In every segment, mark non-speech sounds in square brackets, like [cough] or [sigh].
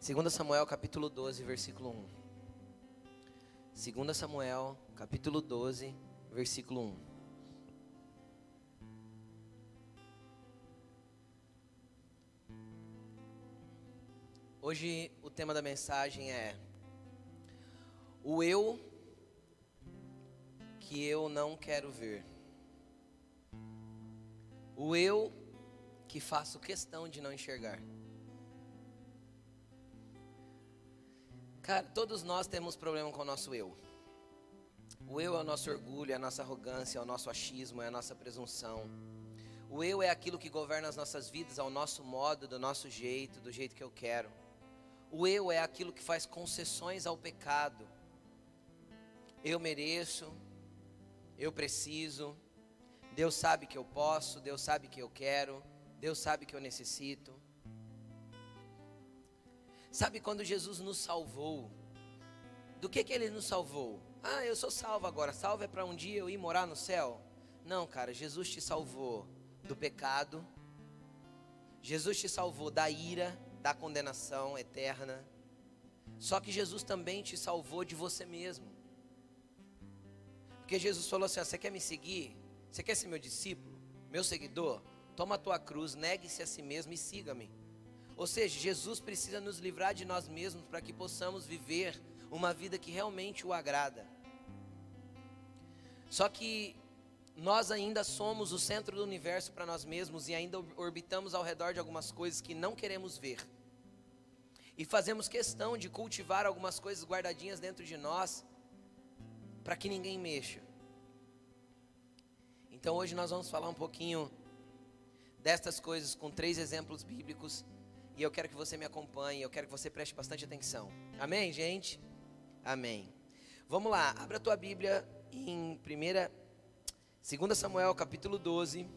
2 Samuel capítulo 12, versículo 1. 2 Samuel capítulo 12, versículo 1. Hoje o tema da mensagem é o eu que eu não quero ver. O eu que faço questão de não enxergar. Cara, todos nós temos problema com o nosso eu. O eu é o nosso orgulho, é a nossa arrogância, é o nosso achismo, é a nossa presunção. O eu é aquilo que governa as nossas vidas ao nosso modo, do nosso jeito, do jeito que eu quero. O eu é aquilo que faz concessões ao pecado. Eu mereço, eu preciso, Deus sabe que eu posso, Deus sabe que eu quero, Deus sabe que eu necessito. Sabe quando Jesus nos salvou? Do que que ele nos salvou? Ah, eu sou salvo agora. Salvo é para um dia eu ir morar no céu? Não, cara, Jesus te salvou do pecado. Jesus te salvou da ira, da condenação eterna. Só que Jesus também te salvou de você mesmo. Porque Jesus falou assim: você quer me seguir? Você quer ser meu discípulo? Meu seguidor? Toma a tua cruz, negue-se a si mesmo e siga-me. Ou seja, Jesus precisa nos livrar de nós mesmos para que possamos viver uma vida que realmente o agrada. Só que nós ainda somos o centro do universo para nós mesmos e ainda orbitamos ao redor de algumas coisas que não queremos ver. E fazemos questão de cultivar algumas coisas guardadinhas dentro de nós para que ninguém mexa. Então hoje nós vamos falar um pouquinho destas coisas com três exemplos bíblicos e eu quero que você me acompanhe, eu quero que você preste bastante atenção. Amém, gente? Amém. Vamos lá, abra a tua Bíblia em 1 2 Samuel capítulo 12,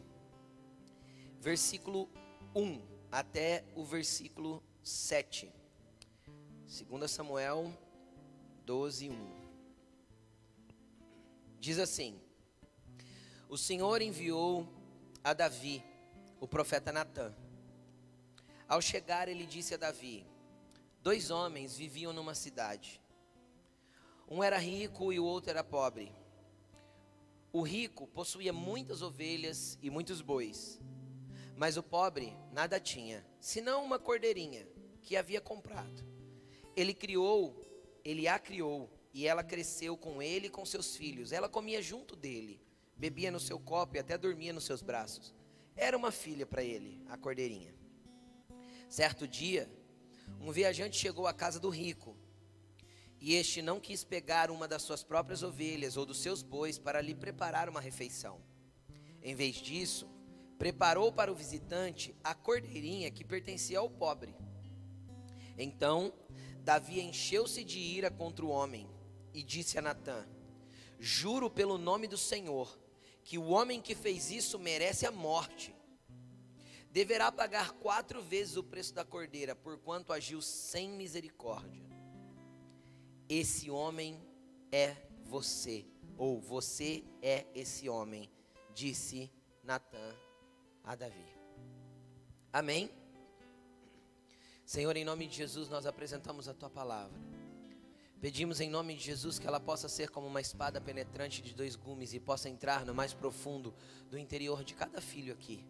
versículo 1 até o versículo 7. 2 Samuel 12, 1. Diz assim: O Senhor enviou a Davi, o profeta Natã ao chegar, ele disse a Davi: Dois homens viviam numa cidade. Um era rico e o outro era pobre. O rico possuía muitas ovelhas e muitos bois, mas o pobre nada tinha, senão uma cordeirinha que havia comprado. Ele criou, ele a criou, e ela cresceu com ele e com seus filhos. Ela comia junto dele, bebia no seu copo e até dormia nos seus braços. Era uma filha para ele, a cordeirinha. Certo dia, um viajante chegou à casa do rico, e este não quis pegar uma das suas próprias ovelhas ou dos seus bois para lhe preparar uma refeição. Em vez disso, preparou para o visitante a cordeirinha que pertencia ao pobre. Então, Davi encheu-se de ira contra o homem e disse a Natã: Juro pelo nome do Senhor que o homem que fez isso merece a morte deverá pagar quatro vezes o preço da cordeira, porquanto agiu sem misericórdia. Esse homem é você, ou você é esse homem, disse Natã a Davi. Amém? Senhor, em nome de Jesus, nós apresentamos a tua palavra. Pedimos em nome de Jesus que ela possa ser como uma espada penetrante de dois gumes e possa entrar no mais profundo do interior de cada filho aqui.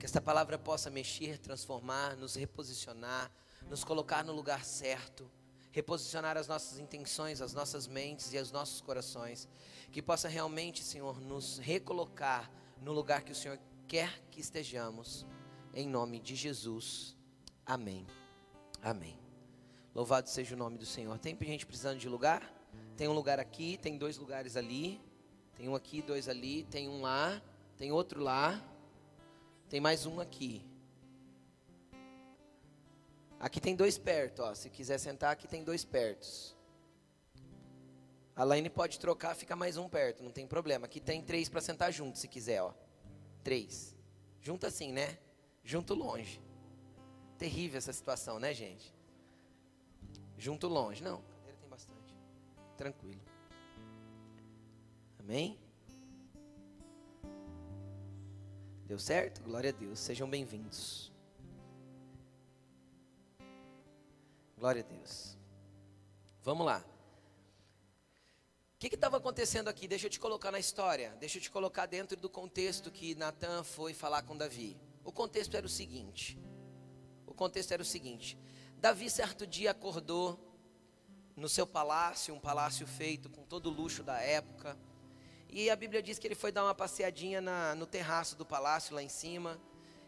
Que esta palavra possa mexer, transformar, nos reposicionar, nos colocar no lugar certo, reposicionar as nossas intenções, as nossas mentes e os nossos corações. Que possa realmente, Senhor, nos recolocar no lugar que o Senhor quer que estejamos. Em nome de Jesus. Amém. Amém. Louvado seja o nome do Senhor. Tem gente precisando de lugar? Tem um lugar aqui, tem dois lugares ali. Tem um aqui, dois ali, tem um lá, tem outro lá. Tem mais um aqui. Aqui tem dois perto, ó. Se quiser sentar, aqui tem dois pertos. A Laine pode trocar, fica mais um perto, não tem problema. Aqui tem três para sentar junto, se quiser, ó. Três. Junto assim, né? Junto longe. Terrível essa situação, né, gente? Junto longe. Não, cadeira tem bastante. Tranquilo. Amém? Deu certo? Glória a Deus. Sejam bem-vindos. Glória a Deus. Vamos lá. O que estava acontecendo aqui? Deixa eu te colocar na história. Deixa eu te colocar dentro do contexto que Natan foi falar com Davi. O contexto era o seguinte. O contexto era o seguinte. Davi certo dia acordou no seu palácio, um palácio feito com todo o luxo da época. E a Bíblia diz que ele foi dar uma passeadinha na, no terraço do palácio lá em cima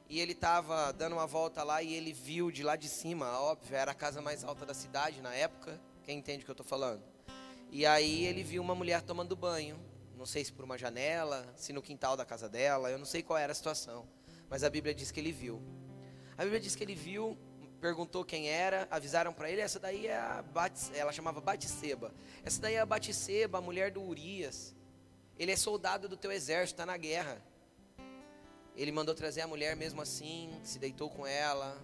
e ele estava dando uma volta lá e ele viu de lá de cima, óbvio, era a casa mais alta da cidade na época, quem entende o que eu estou falando? E aí ele viu uma mulher tomando banho, não sei se por uma janela, se no quintal da casa dela, eu não sei qual era a situação, mas a Bíblia diz que ele viu. A Bíblia diz que ele viu, perguntou quem era, avisaram para ele, essa daí é a Bat, ela chamava Batseba. Essa daí é a Batseba, a mulher do Urias. Ele é soldado do teu exército, está na guerra. Ele mandou trazer a mulher mesmo assim, se deitou com ela,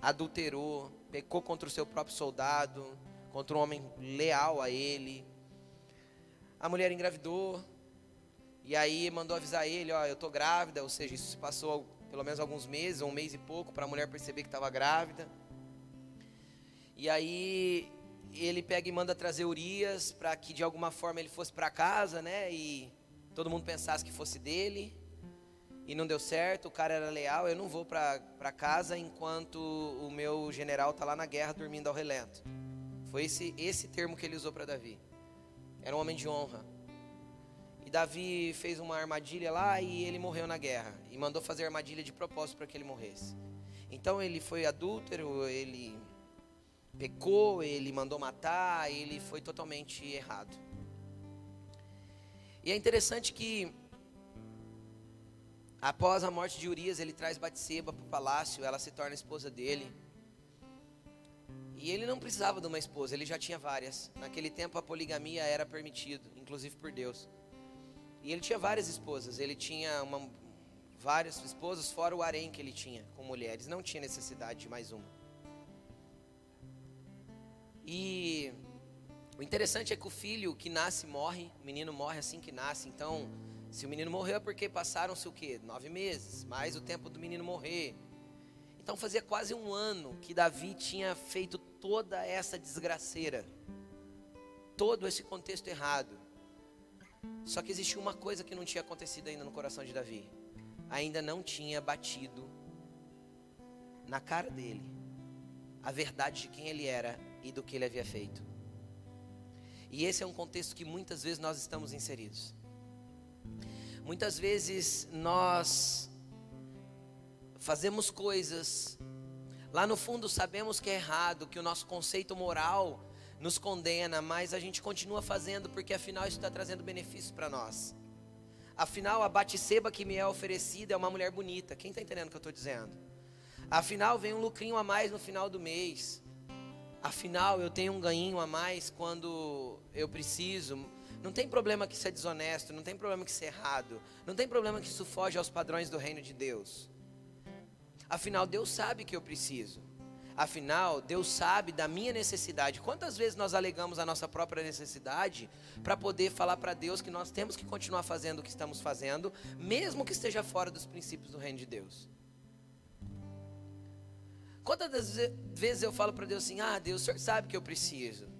adulterou, pecou contra o seu próprio soldado, contra um homem leal a ele. A mulher engravidou, e aí mandou avisar ele, ó, eu tô grávida, ou seja, isso se passou pelo menos alguns meses, um mês e pouco, para a mulher perceber que estava grávida. E aí ele pega e manda trazer Urias para que de alguma forma ele fosse para casa, né? E todo mundo pensasse que fosse dele e não deu certo, o cara era leal, eu não vou para casa enquanto o meu general está lá na guerra dormindo ao relento. Foi esse, esse termo que ele usou para Davi. Era um homem de honra. E Davi fez uma armadilha lá e ele morreu na guerra. E mandou fazer armadilha de propósito para que ele morresse. Então ele foi adúltero, ele pecou, ele mandou matar, ele foi totalmente errado. E é interessante que Após a morte de Urias, ele traz Batseba para o palácio, ela se torna esposa dele. E ele não precisava de uma esposa, ele já tinha várias. Naquele tempo a poligamia era permitido, inclusive por Deus. E ele tinha várias esposas, ele tinha uma, várias esposas, fora o harém que ele tinha com mulheres. Não tinha necessidade de mais uma. E o interessante é que o filho que nasce morre, o menino morre assim que nasce, então se o menino morreu é porque passaram-se o quê? Nove meses, mais o tempo do menino morrer. Então fazia quase um ano que Davi tinha feito toda essa desgraceira. Todo esse contexto errado. Só que existia uma coisa que não tinha acontecido ainda no coração de Davi. Ainda não tinha batido na cara dele a verdade de quem ele era e do que ele havia feito. E esse é um contexto que muitas vezes nós estamos inseridos. Muitas vezes nós fazemos coisas, lá no fundo sabemos que é errado, que o nosso conceito moral nos condena, mas a gente continua fazendo porque afinal isso está trazendo benefícios para nós. Afinal, a Batseba que me é oferecida é uma mulher bonita. Quem está entendendo o que eu estou dizendo? Afinal, vem um lucrinho a mais no final do mês. Afinal, eu tenho um ganhinho a mais quando eu preciso. Não tem problema que isso é desonesto, não tem problema que isso é errado, não tem problema que isso foge aos padrões do reino de Deus. Afinal, Deus sabe que eu preciso. Afinal, Deus sabe da minha necessidade. Quantas vezes nós alegamos a nossa própria necessidade para poder falar para Deus que nós temos que continuar fazendo o que estamos fazendo, mesmo que esteja fora dos princípios do reino de Deus? Quantas vezes eu falo para Deus assim: Ah, Deus, o senhor sabe que eu preciso.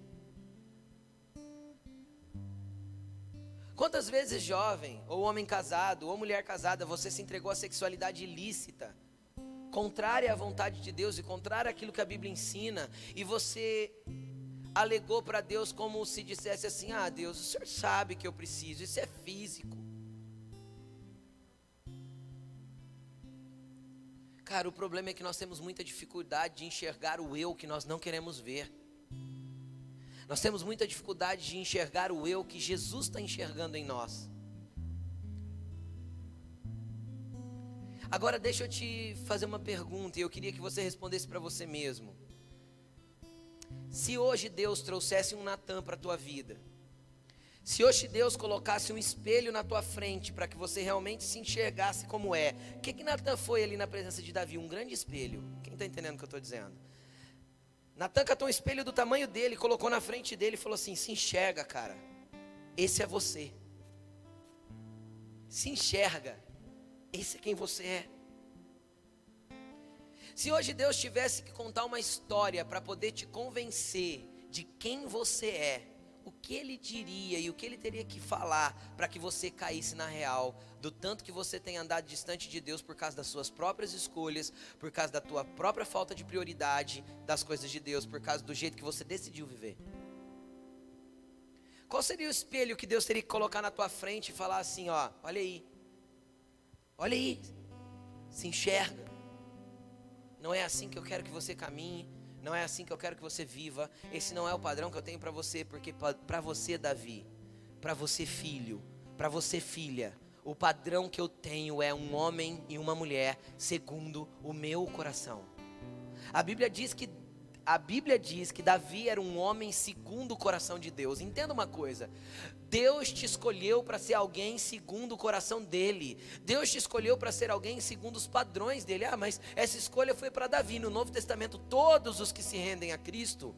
Quantas vezes, jovem, ou homem casado, ou mulher casada, você se entregou à sexualidade ilícita, contrária à vontade de Deus e contrária àquilo que a Bíblia ensina, e você alegou para Deus como se dissesse assim: Ah, Deus, o Senhor sabe que eu preciso, isso é físico. Cara, o problema é que nós temos muita dificuldade de enxergar o eu que nós não queremos ver. Nós temos muita dificuldade de enxergar o eu que Jesus está enxergando em nós. Agora deixa eu te fazer uma pergunta e eu queria que você respondesse para você mesmo. Se hoje Deus trouxesse um Natan para a tua vida, se hoje Deus colocasse um espelho na tua frente para que você realmente se enxergasse como é, o que, que Natan foi ali na presença de Davi? Um grande espelho. Quem está entendendo o que eu estou dizendo? Natan catou um espelho do tamanho dele, colocou na frente dele e falou assim: Se enxerga, cara. Esse é você. Se enxerga. Esse é quem você é. Se hoje Deus tivesse que contar uma história para poder te convencer de quem você é, que ele diria e o que ele teria que falar para que você caísse na real do tanto que você tem andado distante de Deus por causa das suas próprias escolhas, por causa da tua própria falta de prioridade das coisas de Deus, por causa do jeito que você decidiu viver. Qual seria o espelho que Deus teria que colocar na tua frente e falar assim, ó, olha aí. Olha aí. Se enxerga. Não é assim que eu quero que você caminhe. Não é assim que eu quero que você viva. Esse não é o padrão que eu tenho para você, porque para você, Davi, para você, filho, para você, filha, o padrão que eu tenho é um homem e uma mulher segundo o meu coração. A Bíblia diz que a Bíblia diz que Davi era um homem segundo o coração de Deus. Entenda uma coisa: Deus te escolheu para ser alguém segundo o coração dele. Deus te escolheu para ser alguém segundo os padrões dele. Ah, mas essa escolha foi para Davi. No Novo Testamento, todos os que se rendem a Cristo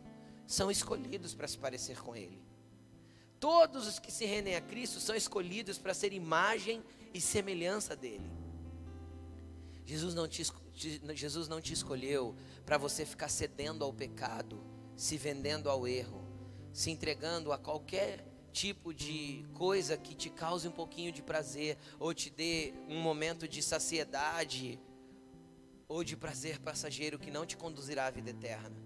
são escolhidos para se parecer com ele. Todos os que se rendem a Cristo são escolhidos para ser imagem e semelhança dele. Jesus não te, Jesus não te escolheu para você ficar cedendo ao pecado, se vendendo ao erro, se entregando a qualquer tipo de coisa que te cause um pouquinho de prazer, ou te dê um momento de saciedade, ou de prazer passageiro que não te conduzirá à vida eterna.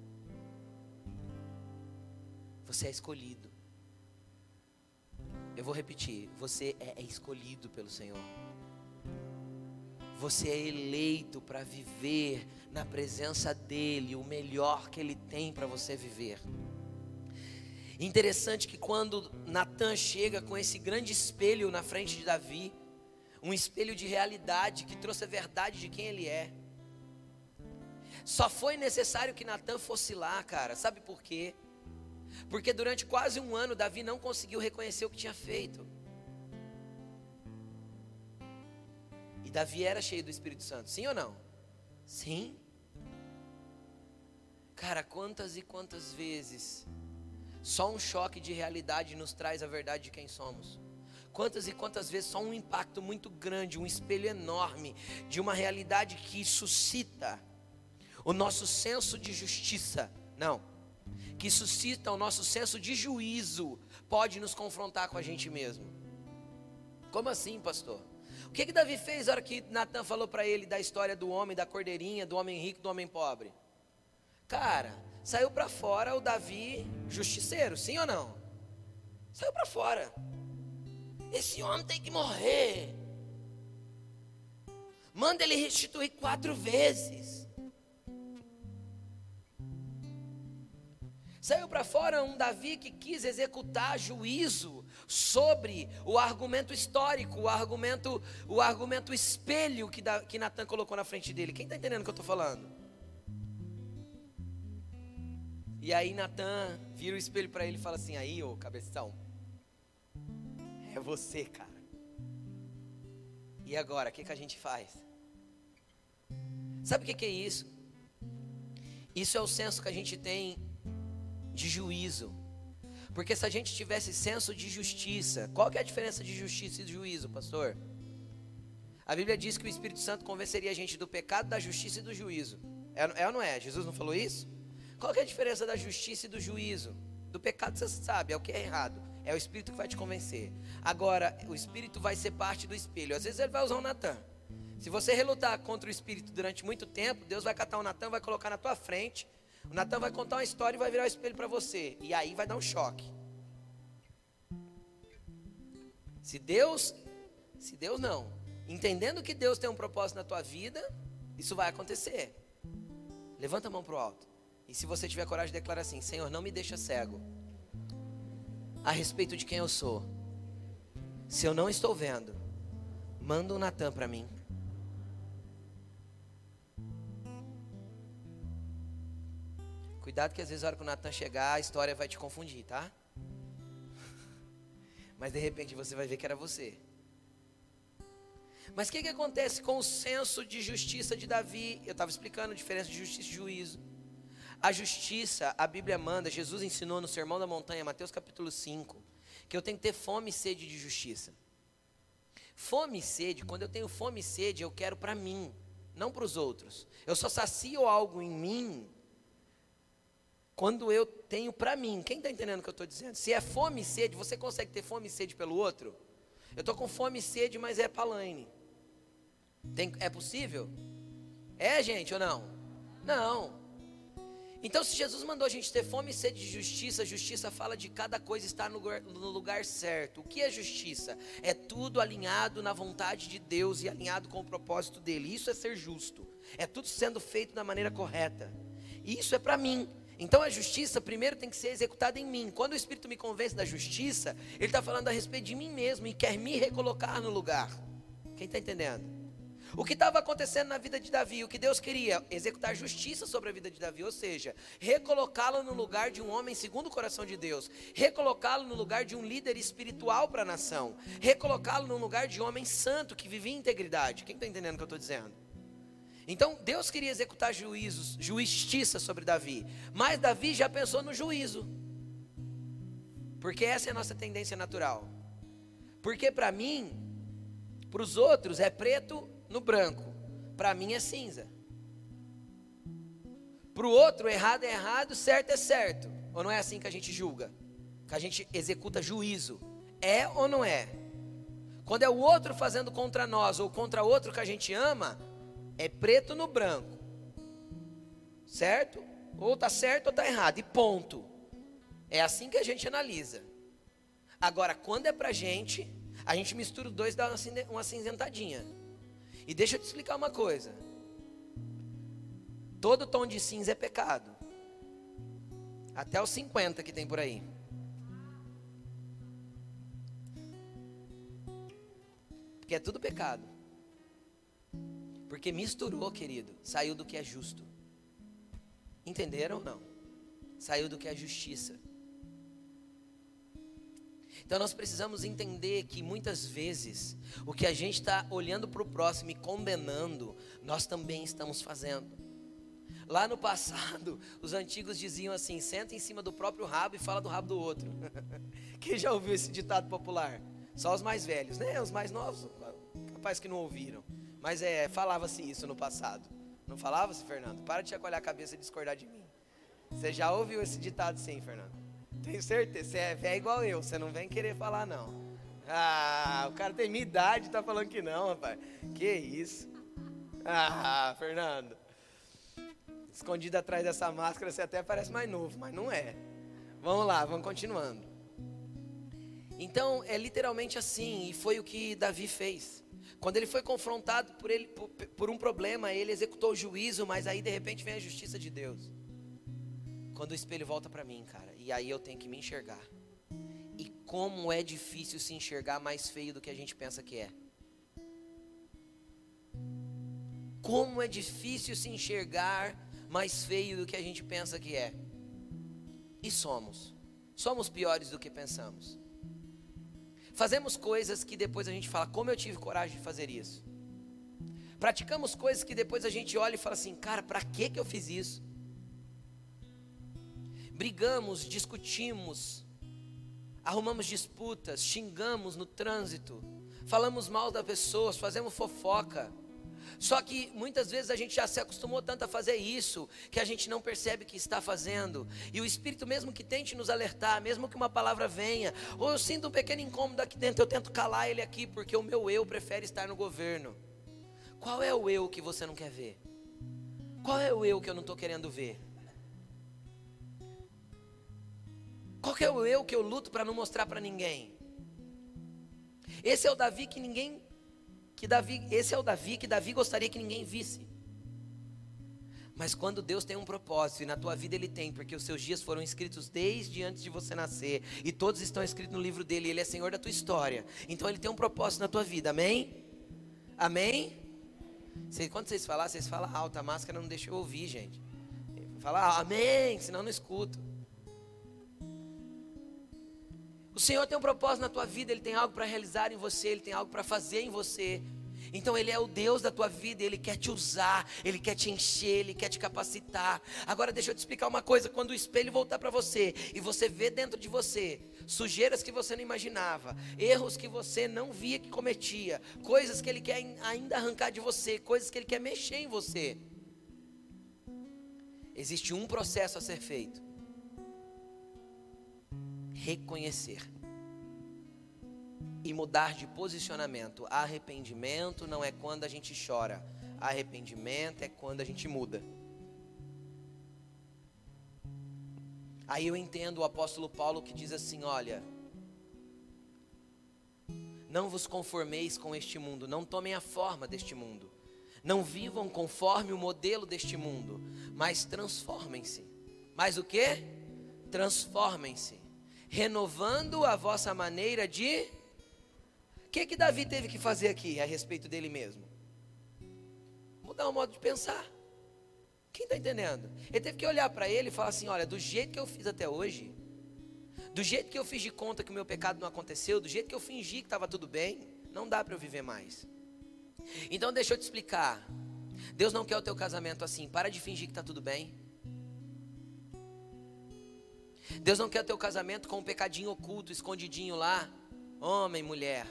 Você é escolhido. Eu vou repetir: você é escolhido pelo Senhor. Você é eleito para viver na presença dEle, o melhor que Ele tem para você viver. Interessante que quando Natan chega com esse grande espelho na frente de Davi, um espelho de realidade que trouxe a verdade de quem ele é. Só foi necessário que Natan fosse lá, cara. Sabe por quê? Porque durante quase um ano Davi não conseguiu reconhecer o que tinha feito. E Davi era cheio do Espírito Santo, sim ou não? Sim. Cara, quantas e quantas vezes só um choque de realidade nos traz a verdade de quem somos? Quantas e quantas vezes só um impacto muito grande, um espelho enorme de uma realidade que suscita o nosso senso de justiça, não, que suscita o nosso senso de juízo, pode nos confrontar com a gente mesmo. Como assim, pastor? O que que Davi fez na hora que Natan falou para ele da história do homem, da cordeirinha, do homem rico, do homem pobre? Cara, saiu para fora o Davi justiceiro, sim ou não? Saiu para fora. Esse homem tem que morrer. Manda ele restituir quatro vezes. Saiu para fora um Davi que quis executar juízo sobre o argumento histórico, o argumento, o argumento espelho que, da, que Natan colocou na frente dele. Quem está entendendo o que eu estou falando? E aí Natan vira o espelho para ele e fala assim: aí, ô cabeção, é você, cara. E agora, o que, que a gente faz? Sabe o que, que é isso? Isso é o senso que a gente tem de juízo. Porque se a gente tivesse senso de justiça, qual que é a diferença de justiça e de juízo, pastor? A Bíblia diz que o Espírito Santo convenceria a gente do pecado, da justiça e do juízo. É, é ou não é? Jesus não falou isso? Qual que é a diferença da justiça e do juízo? Do pecado você sabe, é o que é errado. É o Espírito que vai te convencer. Agora, o Espírito vai ser parte do espelho. Às vezes ele vai usar o Natan. Se você relutar contra o Espírito durante muito tempo, Deus vai catar o Natan, vai colocar na tua frente o Natan vai contar uma história e vai virar o espelho para você. E aí vai dar um choque. Se Deus, se Deus não, entendendo que Deus tem um propósito na tua vida, isso vai acontecer. Levanta a mão para o alto. E se você tiver coragem de declarar assim: Senhor, não me deixa cego a respeito de quem eu sou. Se eu não estou vendo, manda um Natan para mim. Cuidado que às vezes a hora que o Natan chegar, a história vai te confundir, tá? [laughs] Mas de repente você vai ver que era você. Mas o que, que acontece com o senso de justiça de Davi? Eu estava explicando a diferença de justiça e juízo. A justiça, a Bíblia manda, Jesus ensinou no Sermão da Montanha, Mateus capítulo 5, que eu tenho que ter fome e sede de justiça. Fome e sede, quando eu tenho fome e sede, eu quero para mim, não para os outros. Eu só sacio algo em mim quando eu tenho para mim. Quem está entendendo o que eu estou dizendo? Se é fome e sede, você consegue ter fome e sede pelo outro? Eu estou com fome e sede, mas é palaine. Tem, é possível? É, gente, ou não? Não. Então, se Jesus mandou a gente ter fome e sede de justiça, justiça fala de cada coisa estar no lugar, no lugar certo. O que é justiça? É tudo alinhado na vontade de Deus e alinhado com o propósito dele. Isso é ser justo. É tudo sendo feito da maneira correta. E isso é para mim. Então a justiça primeiro tem que ser executada em mim. Quando o Espírito me convence da justiça, ele está falando a respeito de mim mesmo e quer me recolocar no lugar. Quem está entendendo? O que estava acontecendo na vida de Davi, o que Deus queria? Executar justiça sobre a vida de Davi, ou seja, recolocá-lo no lugar de um homem segundo o coração de Deus, recolocá-lo no lugar de um líder espiritual para a nação, recolocá-lo no lugar de um homem santo que vivia em integridade. Quem está entendendo o que eu estou dizendo? Então Deus queria executar juízos, justiça sobre Davi, mas Davi já pensou no juízo, porque essa é a nossa tendência natural. Porque para mim, para os outros é preto no branco. Para mim é cinza. Para o outro, errado é errado, certo é certo. Ou não é assim que a gente julga? Que a gente executa juízo. É ou não é? Quando é o outro fazendo contra nós ou contra outro que a gente ama, é preto no branco. Certo? Ou está certo ou está errado. E ponto. É assim que a gente analisa. Agora, quando é para gente, a gente mistura os dois e dá uma cinzentadinha. E deixa eu te explicar uma coisa. Todo tom de cinza é pecado. Até os 50 que tem por aí. Porque é tudo pecado. Porque misturou, querido. Saiu do que é justo. Entenderam ou não? Saiu do que é justiça. Então nós precisamos entender que muitas vezes o que a gente está olhando para o próximo e condenando, nós também estamos fazendo. Lá no passado, [laughs] os antigos diziam assim: senta em cima do próprio rabo e fala do rabo do outro. [laughs] Quem já ouviu esse ditado popular? Só os mais velhos, né? Os mais novos, capaz que não ouviram. Mas é, falava-se isso no passado. Não falava-se, Fernando? Para de chacoalhar a cabeça e discordar de mim. Você já ouviu esse ditado sim, Fernando? Tenho certeza, você é velho igual eu, você não vem querer falar não. Ah, o cara tem minha idade e tá falando que não, rapaz. Que isso? Ah, Fernando. Escondido atrás dessa máscara, você até parece mais novo, mas não é. Vamos lá, vamos continuando. Então, é literalmente assim, e foi o que Davi fez. Quando ele foi confrontado por, ele, por, por um problema, ele executou o juízo, mas aí de repente vem a justiça de Deus. Quando o espelho volta para mim, cara, e aí eu tenho que me enxergar. E como é difícil se enxergar mais feio do que a gente pensa que é. Como é difícil se enxergar mais feio do que a gente pensa que é. E somos. Somos piores do que pensamos. Fazemos coisas que depois a gente fala, como eu tive coragem de fazer isso. Praticamos coisas que depois a gente olha e fala assim, cara, para que que eu fiz isso? brigamos, discutimos, arrumamos disputas, xingamos no trânsito, falamos mal das pessoas, fazemos fofoca. Só que muitas vezes a gente já se acostumou tanto a fazer isso que a gente não percebe que está fazendo. E o Espírito, mesmo que tente nos alertar, mesmo que uma palavra venha, ou eu sinto um pequeno incômodo aqui dentro, eu tento calar ele aqui, porque o meu eu prefere estar no governo. Qual é o eu que você não quer ver? Qual é o eu que eu não estou querendo ver? Qual é o eu que eu luto para não mostrar para ninguém? Esse é o Davi que ninguém que Davi, esse é o Davi que Davi gostaria que ninguém visse. Mas quando Deus tem um propósito, e na tua vida Ele tem, porque os seus dias foram escritos desde antes de você nascer, e todos estão escritos no livro dele, Ele é Senhor da tua história. Então Ele tem um propósito na tua vida, amém? Amém? quando vocês falar, vocês falam alto, a máscara não deixa eu ouvir, gente. Fala amém, senão eu não escuto. O Senhor tem um propósito na tua vida, Ele tem algo para realizar em você, Ele tem algo para fazer em você. Então Ele é o Deus da tua vida, Ele quer te usar, Ele quer te encher, Ele quer te capacitar. Agora deixa eu te explicar uma coisa: quando o espelho voltar para você e você vê dentro de você sujeiras que você não imaginava, erros que você não via que cometia, coisas que Ele quer ainda arrancar de você, coisas que Ele quer mexer em você. Existe um processo a ser feito: reconhecer e mudar de posicionamento. Arrependimento não é quando a gente chora, arrependimento é quando a gente muda. Aí eu entendo o apóstolo Paulo que diz assim: olha, não vos conformeis com este mundo, não tomem a forma deste mundo, não vivam conforme o modelo deste mundo, mas transformem-se. Mas o que? Transformem-se, renovando a vossa maneira de o que, que Davi teve que fazer aqui a respeito dele mesmo? Mudar o modo de pensar. Quem está entendendo? Ele teve que olhar para ele e falar assim: olha, do jeito que eu fiz até hoje, do jeito que eu fiz de conta que o meu pecado não aconteceu, do jeito que eu fingi que estava tudo bem, não dá para eu viver mais. Então deixa eu te explicar. Deus não quer o teu casamento assim. Para de fingir que está tudo bem. Deus não quer o teu casamento com um pecadinho oculto, escondidinho lá. Homem, mulher.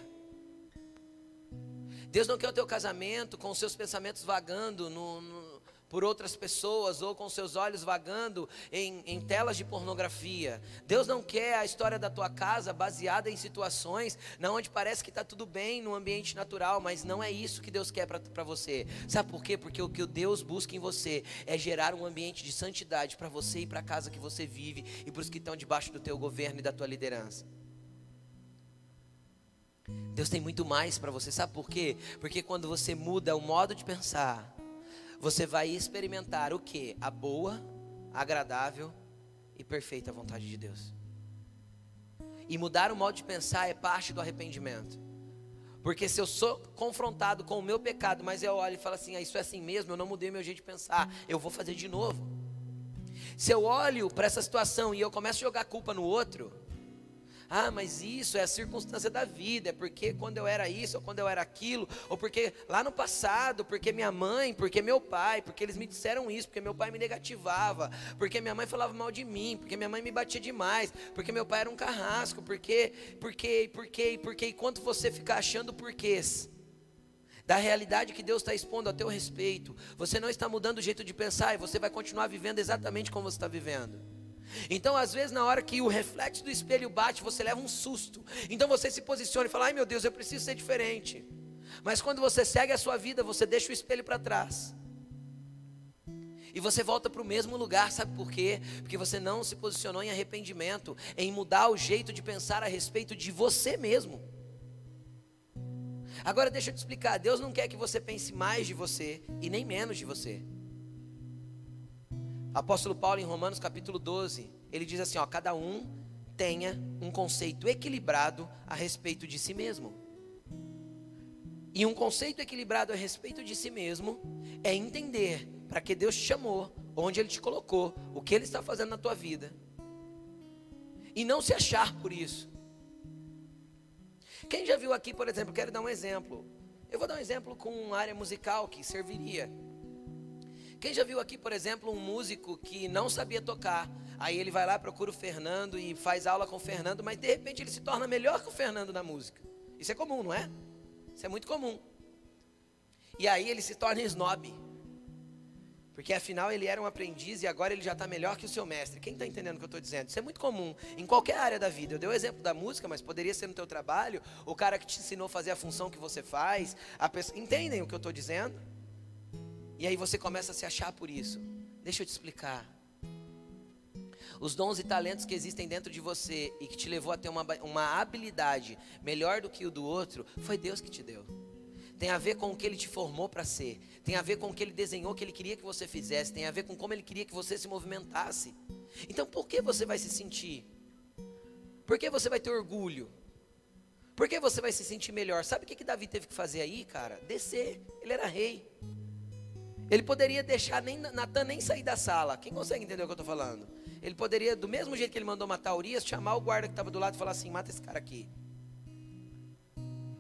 Deus não quer o teu casamento com os seus pensamentos vagando no, no, por outras pessoas ou com seus olhos vagando em, em telas de pornografia. Deus não quer a história da tua casa baseada em situações na onde parece que está tudo bem no ambiente natural, mas não é isso que Deus quer para você. Sabe por quê? Porque o que Deus busca em você é gerar um ambiente de santidade para você e para a casa que você vive e para os que estão debaixo do teu governo e da tua liderança. Deus tem muito mais para você, sabe por quê? Porque quando você muda o modo de pensar, você vai experimentar o que? A boa, agradável e perfeita vontade de Deus. E mudar o modo de pensar é parte do arrependimento. Porque se eu sou confrontado com o meu pecado, mas eu olho e falo assim, ah, isso é assim mesmo, eu não mudei meu jeito de pensar, eu vou fazer de novo. Se eu olho para essa situação e eu começo a jogar culpa no outro, ah, mas isso é a circunstância da vida, é porque quando eu era isso, ou quando eu era aquilo, ou porque lá no passado, porque minha mãe, porque meu pai, porque eles me disseram isso, porque meu pai me negativava, porque minha mãe falava mal de mim, porque minha mãe me batia demais, porque meu pai era um carrasco, porque, porque, porque, porque, enquanto você ficar achando porquês, da realidade que Deus está expondo a teu respeito, você não está mudando o jeito de pensar e você vai continuar vivendo exatamente como você está vivendo. Então, às vezes, na hora que o reflexo do espelho bate, você leva um susto. Então você se posiciona e fala: ai meu Deus, eu preciso ser diferente. Mas quando você segue a sua vida, você deixa o espelho para trás. E você volta para o mesmo lugar, sabe por quê? Porque você não se posicionou em arrependimento, em mudar o jeito de pensar a respeito de você mesmo. Agora deixa eu te explicar: Deus não quer que você pense mais de você e nem menos de você. Apóstolo Paulo, em Romanos capítulo 12, ele diz assim: ó, cada um tenha um conceito equilibrado a respeito de si mesmo. E um conceito equilibrado a respeito de si mesmo é entender para que Deus te chamou, onde Ele te colocou, o que Ele está fazendo na tua vida. E não se achar por isso. Quem já viu aqui, por exemplo, quero dar um exemplo. Eu vou dar um exemplo com área musical que serviria. Quem já viu aqui, por exemplo, um músico que não sabia tocar? Aí ele vai lá, procura o Fernando e faz aula com o Fernando, mas de repente ele se torna melhor que o Fernando na música. Isso é comum, não é? Isso é muito comum. E aí ele se torna snob. Porque afinal ele era um aprendiz e agora ele já está melhor que o seu mestre. Quem está entendendo o que eu estou dizendo? Isso é muito comum em qualquer área da vida. Eu dei o exemplo da música, mas poderia ser no teu trabalho, o cara que te ensinou a fazer a função que você faz. Pessoa... Entendem o que eu estou dizendo? E aí você começa a se achar por isso. Deixa eu te explicar. Os dons e talentos que existem dentro de você e que te levou a ter uma, uma habilidade melhor do que o do outro, foi Deus que te deu. Tem a ver com o que Ele te formou para ser. Tem a ver com o que Ele desenhou que Ele queria que você fizesse. Tem a ver com como Ele queria que você se movimentasse. Então por que você vai se sentir? Por que você vai ter orgulho? Por que você vai se sentir melhor? Sabe o que, que Davi teve que fazer aí, cara? Descer. Ele era rei. Ele poderia deixar nem Natan nem sair da sala. Quem consegue entender o que eu estou falando? Ele poderia, do mesmo jeito que ele mandou matar Urias, chamar o guarda que estava do lado e falar assim: mata esse cara aqui.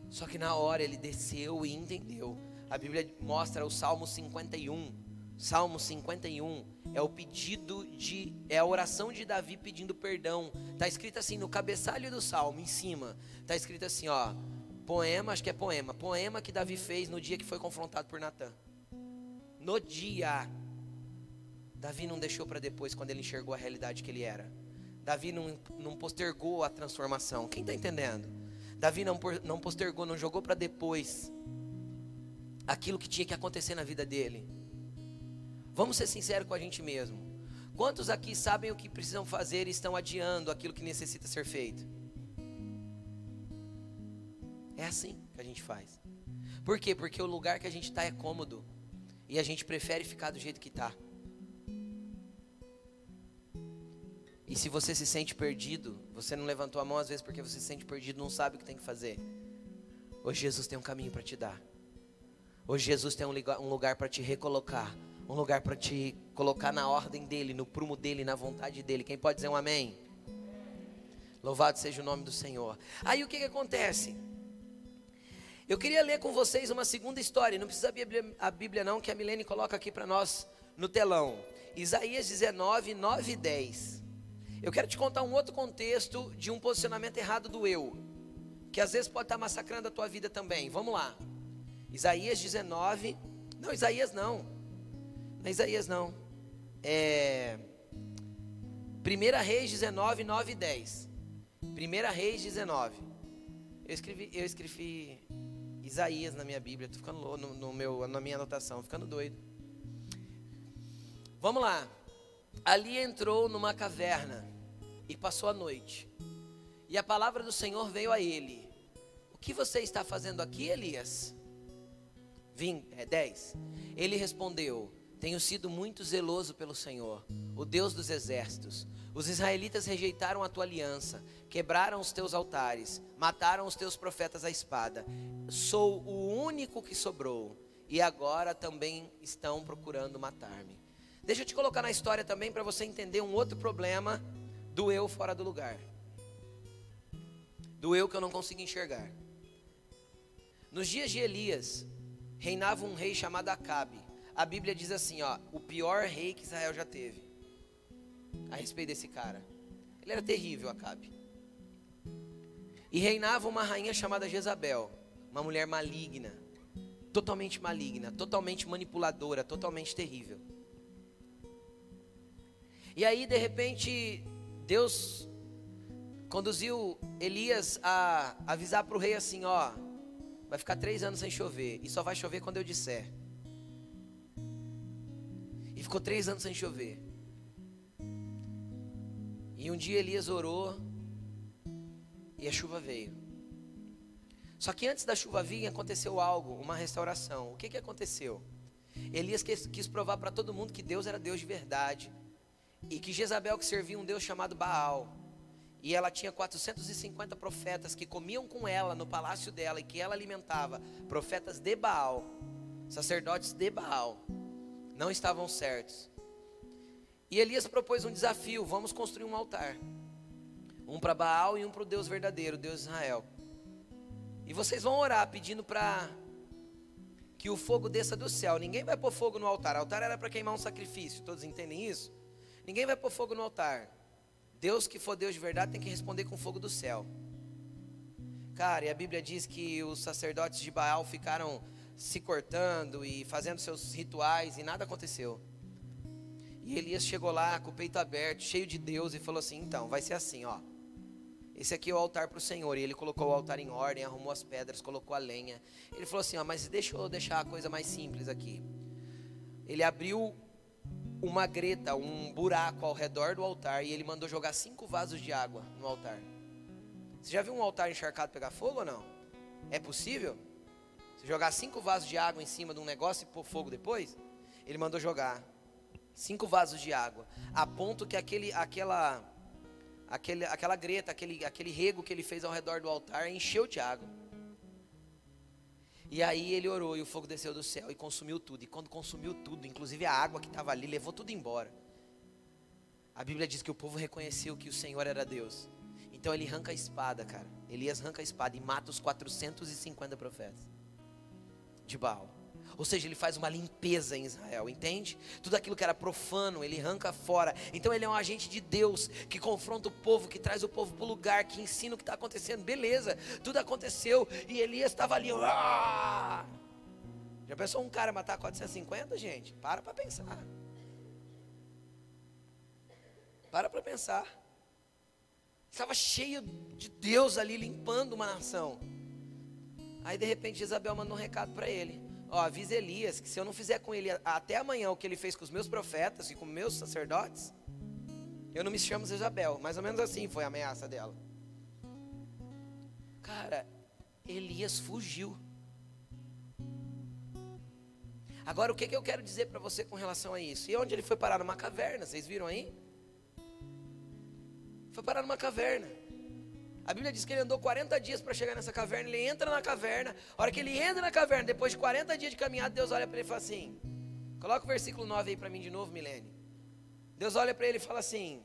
Só que na hora ele desceu e entendeu. A Bíblia mostra o Salmo 51. Salmo 51 é o pedido de é a oração de Davi pedindo perdão. Tá escrito assim no cabeçalho do salmo em cima. Tá escrito assim, ó, poema, acho que é poema, poema que Davi fez no dia que foi confrontado por Natã. No dia Davi não deixou para depois quando ele enxergou a realidade que ele era. Davi não, não postergou a transformação. Quem está entendendo? Davi não, não postergou, não jogou para depois aquilo que tinha que acontecer na vida dele. Vamos ser sinceros com a gente mesmo. Quantos aqui sabem o que precisam fazer e estão adiando aquilo que necessita ser feito? É assim que a gente faz. Por quê? Porque o lugar que a gente está é cômodo e a gente prefere ficar do jeito que está. E se você se sente perdido, você não levantou a mão às vezes porque você se sente perdido, não sabe o que tem que fazer. Hoje Jesus tem um caminho para te dar. Hoje Jesus tem um lugar, para te recolocar, um lugar para te colocar na ordem dele, no prumo dele, na vontade dele. Quem pode dizer um amém? Louvado seja o nome do Senhor. Aí o que, que acontece? Eu queria ler com vocês uma segunda história. Não precisa a Bíblia, a Bíblia não, que a Milene coloca aqui para nós no telão. Isaías 19, 9 e 10. Eu quero te contar um outro contexto de um posicionamento errado do eu, que às vezes pode estar massacrando a tua vida também. Vamos lá. Isaías 19. Não, Isaías não. Não é Isaías não. É. 1 Reis 19, 9 e 10. 1 Reis 19. Eu escrevi, eu escrevi Isaías na minha Bíblia. Estou ficando no, no meu, na minha anotação, ficando doido. Vamos lá. Ali entrou numa caverna e passou a noite. E a palavra do Senhor veio a ele: O que você está fazendo aqui, Elias? Vim, é 10. Ele respondeu: Tenho sido muito zeloso pelo Senhor, o Deus dos exércitos. Os israelitas rejeitaram a tua aliança, quebraram os teus altares, mataram os teus profetas à espada. Sou o único que sobrou, e agora também estão procurando matar-me. Deixa eu te colocar na história também para você entender um outro problema do eu fora do lugar. Do eu que eu não consigo enxergar. Nos dias de Elias, reinava um rei chamado Acabe. A Bíblia diz assim, ó, o pior rei que Israel já teve. A respeito desse cara. Ele era terrível, Acabe. E reinava uma rainha chamada Jezabel, uma mulher maligna, totalmente maligna, totalmente manipuladora, totalmente terrível. E aí, de repente, Deus conduziu Elias a avisar para o rei assim: ó, vai ficar três anos sem chover, e só vai chover quando eu disser. E ficou três anos sem chover. E um dia Elias orou, e a chuva veio. Só que antes da chuva vir, aconteceu algo, uma restauração. O que, que aconteceu? Elias quis, quis provar para todo mundo que Deus era Deus de verdade e que Jezabel que servia um Deus chamado Baal. E ela tinha 450 profetas que comiam com ela no palácio dela e que ela alimentava, profetas de Baal, sacerdotes de Baal, não estavam certos. E Elias propôs um desafio: vamos construir um altar, um para Baal e um para o Deus verdadeiro, Deus de Israel. E vocês vão orar pedindo para que o fogo desça do céu. Ninguém vai pôr fogo no altar. O altar era para queimar um sacrifício. Todos entendem isso? Ninguém vai pôr fogo no altar. Deus que for Deus de verdade tem que responder com fogo do céu. Cara, e a Bíblia diz que os sacerdotes de Baal ficaram se cortando e fazendo seus rituais e nada aconteceu. E Elias chegou lá com o peito aberto, cheio de Deus, e falou assim: então, vai ser assim, ó. Esse aqui é o altar para o Senhor. E ele colocou o altar em ordem, arrumou as pedras, colocou a lenha. Ele falou assim: ó, mas deixa eu deixar a coisa mais simples aqui. Ele abriu uma greta, um buraco ao redor do altar e ele mandou jogar cinco vasos de água no altar. Você já viu um altar encharcado pegar fogo ou não? É possível? Você jogar cinco vasos de água em cima de um negócio e pôr fogo depois? Ele mandou jogar cinco vasos de água, a ponto que aquele, aquela, aquele, aquela greta, aquele, aquele rego que ele fez ao redor do altar encheu de água. E aí ele orou e o fogo desceu do céu e consumiu tudo. E quando consumiu tudo, inclusive a água que estava ali, levou tudo embora. A Bíblia diz que o povo reconheceu que o Senhor era Deus. Então ele arranca a espada, cara. Elias arranca a espada e mata os 450 profetas de Baal. Ou seja, ele faz uma limpeza em Israel, entende? Tudo aquilo que era profano, ele arranca fora. Então ele é um agente de Deus que confronta o povo, que traz o povo para o lugar, que ensina o que está acontecendo. Beleza, tudo aconteceu e Elias estava ali. Já pensou um cara matar 450, gente? Para para pensar. Para para pensar. Estava cheio de Deus ali limpando uma nação. Aí de repente Isabel manda um recado para ele. Ó, avisa Elias que se eu não fizer com ele até amanhã o que ele fez com os meus profetas e com meus sacerdotes, eu não me chamo Isabel. Mais ou menos assim foi a ameaça dela. Cara, Elias fugiu. Agora, o que, que eu quero dizer para você com relação a isso? E onde ele foi parar? Numa caverna, vocês viram aí? Foi parar numa caverna. A Bíblia diz que ele andou 40 dias para chegar nessa caverna. Ele entra na caverna. A hora que ele entra na caverna, depois de 40 dias de caminhada, Deus olha para ele e fala assim: Coloca o versículo 9 aí para mim de novo, Milene. Deus olha para ele e fala assim: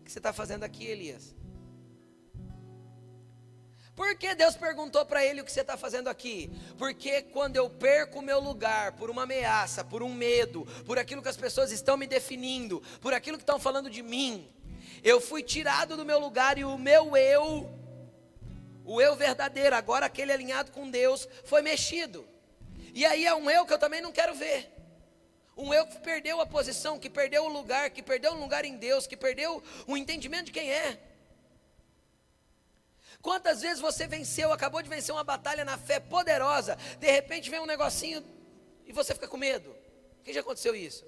O que você está fazendo aqui, Elias? Por que Deus perguntou para ele o que você está fazendo aqui? Porque quando eu perco o meu lugar por uma ameaça, por um medo, por aquilo que as pessoas estão me definindo, por aquilo que estão falando de mim, eu fui tirado do meu lugar e o meu eu, o eu verdadeiro, agora aquele alinhado com Deus, foi mexido. E aí é um eu que eu também não quero ver. Um eu que perdeu a posição, que perdeu o lugar, que perdeu um lugar em Deus, que perdeu o entendimento de quem é. Quantas vezes você venceu, acabou de vencer uma batalha na fé poderosa, de repente vem um negocinho e você fica com medo? Quem já aconteceu isso?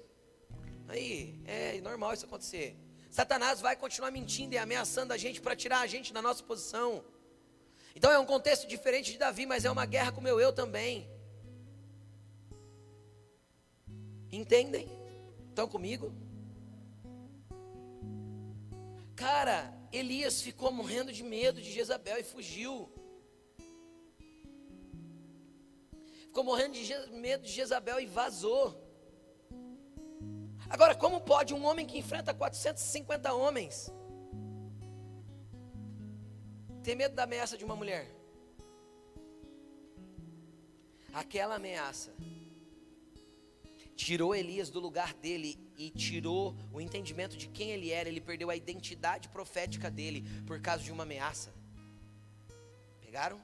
Aí, é normal isso acontecer. Satanás vai continuar mentindo e ameaçando a gente para tirar a gente da nossa posição. Então é um contexto diferente de Davi, mas é uma guerra com o meu eu também. Entendem? Estão comigo? Cara, Elias ficou morrendo de medo de Jezabel e fugiu. Ficou morrendo de medo de Jezabel e vazou. Agora, como pode um homem que enfrenta 450 homens ter medo da ameaça de uma mulher? Aquela ameaça tirou Elias do lugar dele e tirou o entendimento de quem ele era, ele perdeu a identidade profética dele por causa de uma ameaça. Pegaram?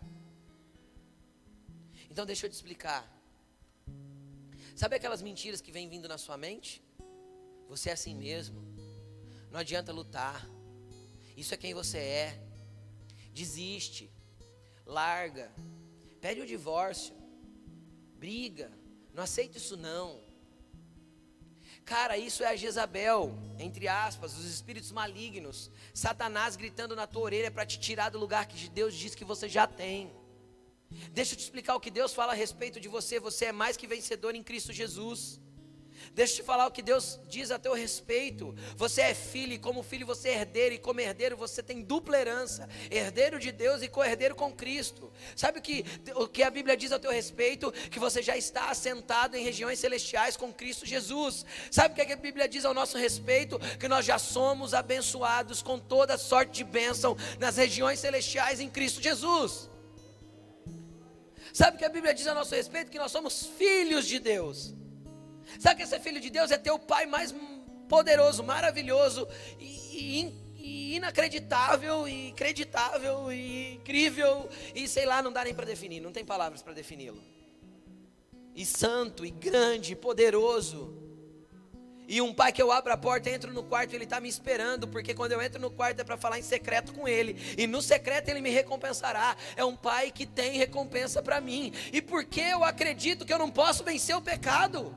Então deixa eu te explicar. Sabe aquelas mentiras que vêm vindo na sua mente? Você é assim mesmo. Não adianta lutar. Isso é quem você é. Desiste. Larga. Pede o divórcio. Briga. Não aceita isso não. Cara, isso é a Jezabel, entre aspas, os espíritos malignos. Satanás gritando na tua orelha para te tirar do lugar que Deus diz que você já tem. Deixa eu te explicar o que Deus fala a respeito de você. Você é mais que vencedor em Cristo Jesus. Deixa eu te falar o que Deus diz a teu respeito. Você é filho, e como filho você é herdeiro, e como herdeiro você tem dupla herança: herdeiro de Deus e co-herdeiro com Cristo. Sabe o que, o que a Bíblia diz a teu respeito? Que você já está assentado em regiões celestiais com Cristo Jesus. Sabe o que a Bíblia diz ao nosso respeito? Que nós já somos abençoados com toda sorte de bênção nas regiões celestiais em Cristo Jesus. Sabe o que a Bíblia diz a nosso respeito? Que nós somos filhos de Deus. Sabe que ser filho de Deus é ter o pai mais poderoso, maravilhoso e, e, e inacreditável, e creditável, e incrível, e sei lá, não dá nem para definir, não tem palavras para defini-lo. E santo, e grande, e poderoso. E um pai que eu abro a porta, entro no quarto, ele está me esperando, porque quando eu entro no quarto é para falar em secreto com ele, e no secreto ele me recompensará. É um pai que tem recompensa para mim. E porque eu acredito que eu não posso vencer o pecado?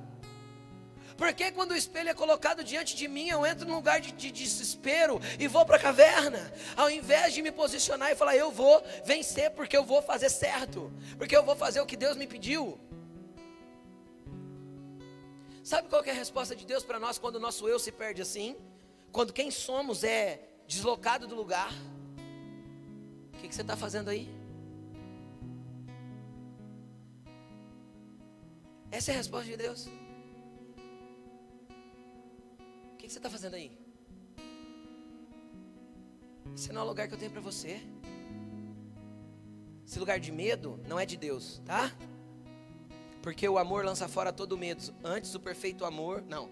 Porque quando o espelho é colocado diante de mim, eu entro num lugar de, de desespero e vou para a caverna, ao invés de me posicionar e falar, eu vou vencer, porque eu vou fazer certo, porque eu vou fazer o que Deus me pediu. Sabe qual é a resposta de Deus para nós quando o nosso eu se perde assim? Quando quem somos é deslocado do lugar. O que, que você está fazendo aí? Essa é a resposta de Deus. Que, que você está fazendo aí? Esse não é o lugar que eu tenho para você. Esse lugar de medo não é de Deus, tá? Porque o amor lança fora todo medo. Antes o perfeito amor, não.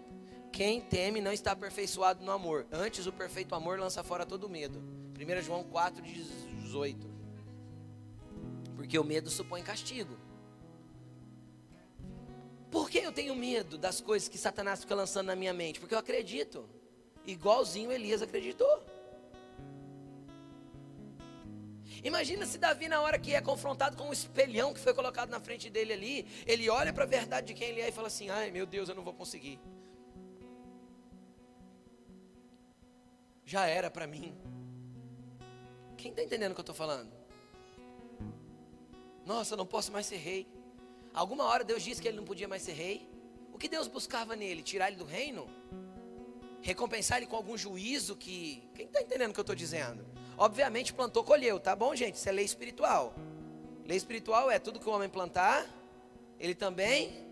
Quem teme não está aperfeiçoado no amor. Antes o perfeito amor lança fora todo medo. 1 João 4, 18. Porque o medo supõe castigo. Por que eu tenho medo das coisas que Satanás fica lançando na minha mente? Porque eu acredito. Igualzinho Elias acreditou. Imagina se Davi, na hora que é confrontado com um espelhão que foi colocado na frente dele ali, ele olha para a verdade de quem ele é e fala assim: ai meu Deus, eu não vou conseguir. Já era para mim. Quem está entendendo o que eu estou falando? Nossa, eu não posso mais ser rei. Alguma hora Deus disse que ele não podia mais ser rei. O que Deus buscava nele? Tirar ele do reino? Recompensar ele com algum juízo que. Quem está entendendo o que eu estou dizendo? Obviamente plantou, colheu, tá bom, gente? Isso é lei espiritual. Lei espiritual é tudo que o homem plantar, ele também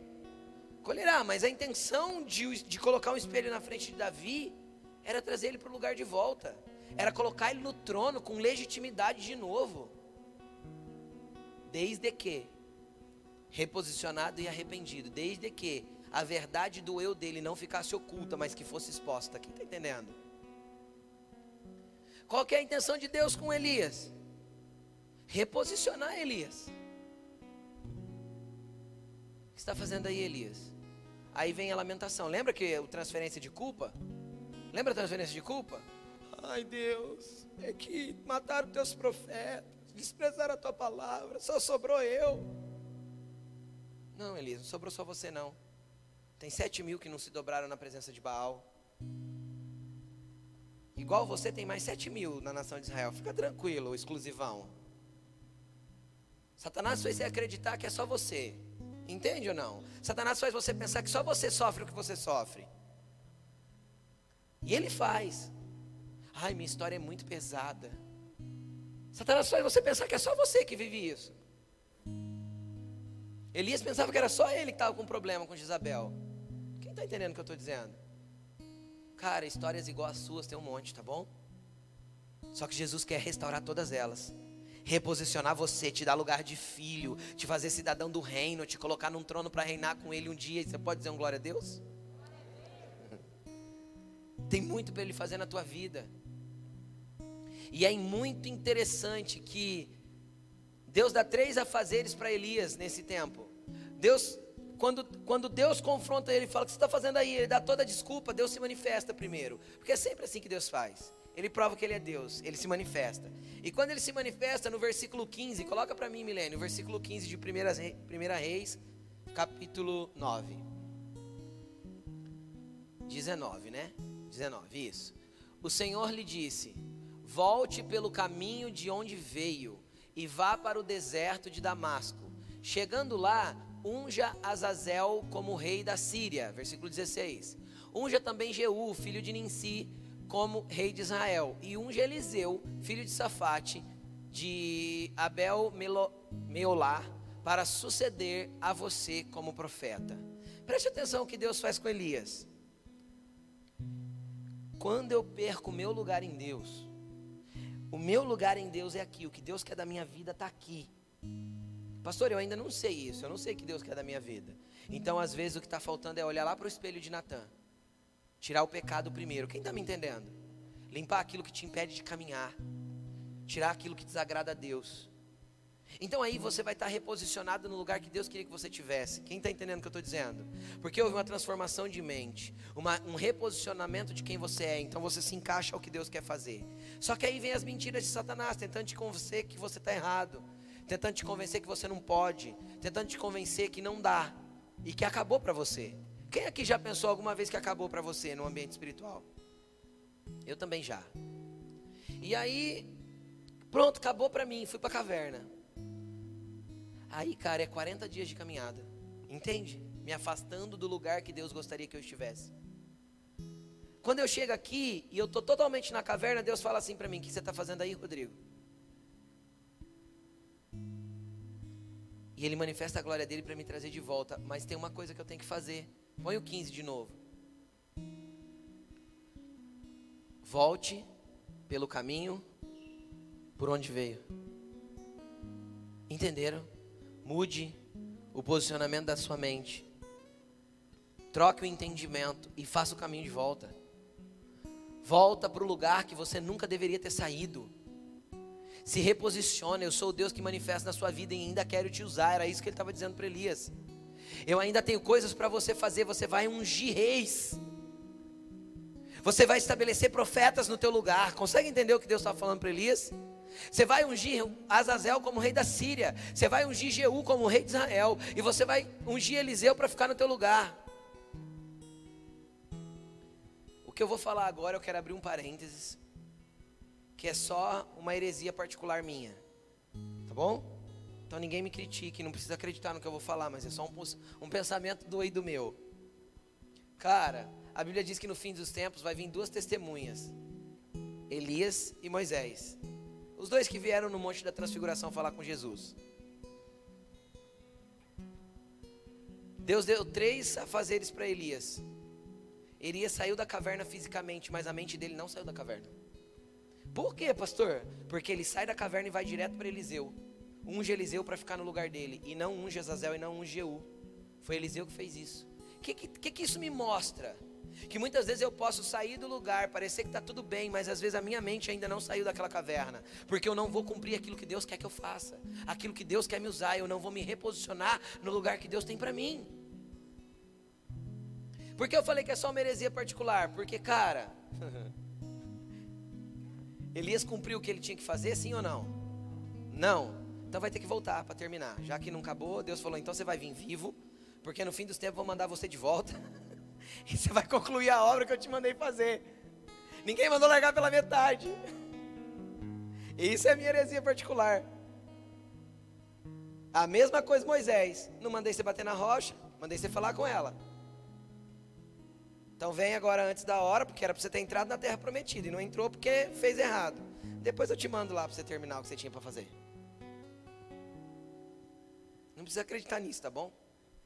colherá. Mas a intenção de, de colocar um espelho na frente de Davi era trazer ele para o lugar de volta. Era colocar ele no trono com legitimidade de novo. Desde que reposicionado e arrependido, desde que a verdade do eu dele não ficasse oculta, mas que fosse exposta. Quem está entendendo? Qual é a intenção de Deus com Elias? Reposicionar Elias. O que está fazendo aí, Elias? Aí vem a lamentação. Lembra que a transferência de culpa? Lembra a transferência de culpa? Ai Deus, é que mataram teus profetas, desprezaram a tua palavra, só sobrou eu. Não, Elias, não sobrou só você não. Tem sete mil que não se dobraram na presença de Baal. Igual você tem mais sete mil na nação de Israel. Fica tranquilo, exclusivão. Satanás fez você acreditar que é só você. Entende ou não? Satanás faz você pensar que só você sofre o que você sofre. E ele faz. Ai, minha história é muito pesada. Satanás faz você pensar que é só você que vive isso. Elias pensava que era só ele que estava com problema com Jezabel. Quem está entendendo o que eu estou dizendo? Cara, histórias igual as suas tem um monte, tá bom? Só que Jesus quer restaurar todas elas. Reposicionar você, te dar lugar de filho, te fazer cidadão do reino, te colocar num trono para reinar com ele um dia. Você pode dizer um glória a Deus? [laughs] Tem muito para ele fazer na tua vida. E é muito interessante que Deus dá três afazeres para Elias nesse tempo. Deus, quando, quando Deus confronta ele, fala: O que você está fazendo aí? Ele dá toda a desculpa, Deus se manifesta primeiro. Porque é sempre assim que Deus faz. Ele prova que ele é Deus, ele se manifesta. E quando ele se manifesta, no versículo 15, coloca para mim, Milênio, o versículo 15 de 1 Reis, capítulo 9. 19, né? 19, isso. O Senhor lhe disse: Volte pelo caminho de onde veio e vá para o deserto de Damasco. Chegando lá, unja Azazel como rei da Síria. Versículo 16. Unja também Jeú, filho de Ninsi, como rei de Israel. E unja Eliseu, filho de Safate, de Abel Meolá, para suceder a você como profeta. Preste atenção o que Deus faz com Elias. Quando eu perco meu lugar em Deus, o meu lugar em Deus é aqui. O que Deus quer da minha vida está aqui. Pastor, eu ainda não sei isso. Eu não sei o que Deus quer da minha vida. Então, às vezes, o que está faltando é olhar lá para o espelho de Natan. Tirar o pecado primeiro. Quem está me entendendo? Limpar aquilo que te impede de caminhar. Tirar aquilo que desagrada a Deus. Então aí você vai estar reposicionado no lugar que Deus queria que você tivesse. Quem está entendendo o que eu estou dizendo? Porque houve uma transformação de mente, uma, um reposicionamento de quem você é. Então você se encaixa ao que Deus quer fazer. Só que aí vem as mentiras de Satanás, tentando te convencer que você está errado, tentando te convencer que você não pode, tentando te convencer que não dá e que acabou para você. Quem aqui já pensou alguma vez que acabou para você no ambiente espiritual? Eu também já. E aí, pronto, acabou para mim, fui para a caverna. Aí, cara, é 40 dias de caminhada. Entende? Me afastando do lugar que Deus gostaria que eu estivesse. Quando eu chego aqui e eu estou totalmente na caverna, Deus fala assim para mim: O que você está fazendo aí, Rodrigo? E Ele manifesta a glória dele para me trazer de volta. Mas tem uma coisa que eu tenho que fazer. Põe o 15 de novo. Volte pelo caminho por onde veio. Entenderam? Mude o posicionamento da sua mente. Troque o entendimento e faça o caminho de volta. Volta para o lugar que você nunca deveria ter saído. Se reposiciona. Eu sou o Deus que manifesta na sua vida e ainda quero te usar. Era isso que ele estava dizendo para Elias. Eu ainda tenho coisas para você fazer. Você vai ungir reis. Você vai estabelecer profetas no teu lugar. Consegue entender o que Deus está falando para Elias? Você vai ungir Azazel como rei da Síria. Você vai ungir Jeú como rei de Israel. E você vai ungir Eliseu para ficar no teu lugar. O que eu vou falar agora, eu quero abrir um parênteses. Que é só uma heresia particular minha. Tá bom? Então ninguém me critique, não precisa acreditar no que eu vou falar, mas é só um, um pensamento doido meu. Cara, a Bíblia diz que no fim dos tempos vai vir duas testemunhas: Elias e Moisés. Os dois que vieram no Monte da Transfiguração falar com Jesus. Deus deu três afazeres para Elias. Elias saiu da caverna fisicamente, mas a mente dele não saiu da caverna. Por quê, pastor? Porque ele sai da caverna e vai direto para Eliseu. Unge Eliseu para ficar no lugar dele. E não unge Azazel e não unge Jeú. Foi Eliseu que fez isso. O que, que, que isso me mostra? Que muitas vezes eu posso sair do lugar, parecer que está tudo bem, mas às vezes a minha mente ainda não saiu daquela caverna, porque eu não vou cumprir aquilo que Deus quer que eu faça, aquilo que Deus quer me usar, eu não vou me reposicionar no lugar que Deus tem para mim. Por que eu falei que é só uma heresia particular? Porque, cara, [laughs] Elias cumpriu o que ele tinha que fazer, sim ou não? Não. Então vai ter que voltar para terminar. Já que não acabou, Deus falou: então você vai vir vivo, porque no fim dos tempos vou mandar você de volta. [laughs] [laughs] E você vai concluir a obra que eu te mandei fazer. Ninguém mandou largar pela metade. [laughs] Isso é minha heresia particular. A mesma coisa Moisés. Não mandei você bater na rocha, mandei você falar com ela. Então vem agora antes da hora, porque era para você ter entrado na terra prometida. E não entrou porque fez errado. Depois eu te mando lá para você terminar o que você tinha para fazer. Não precisa acreditar nisso, tá bom?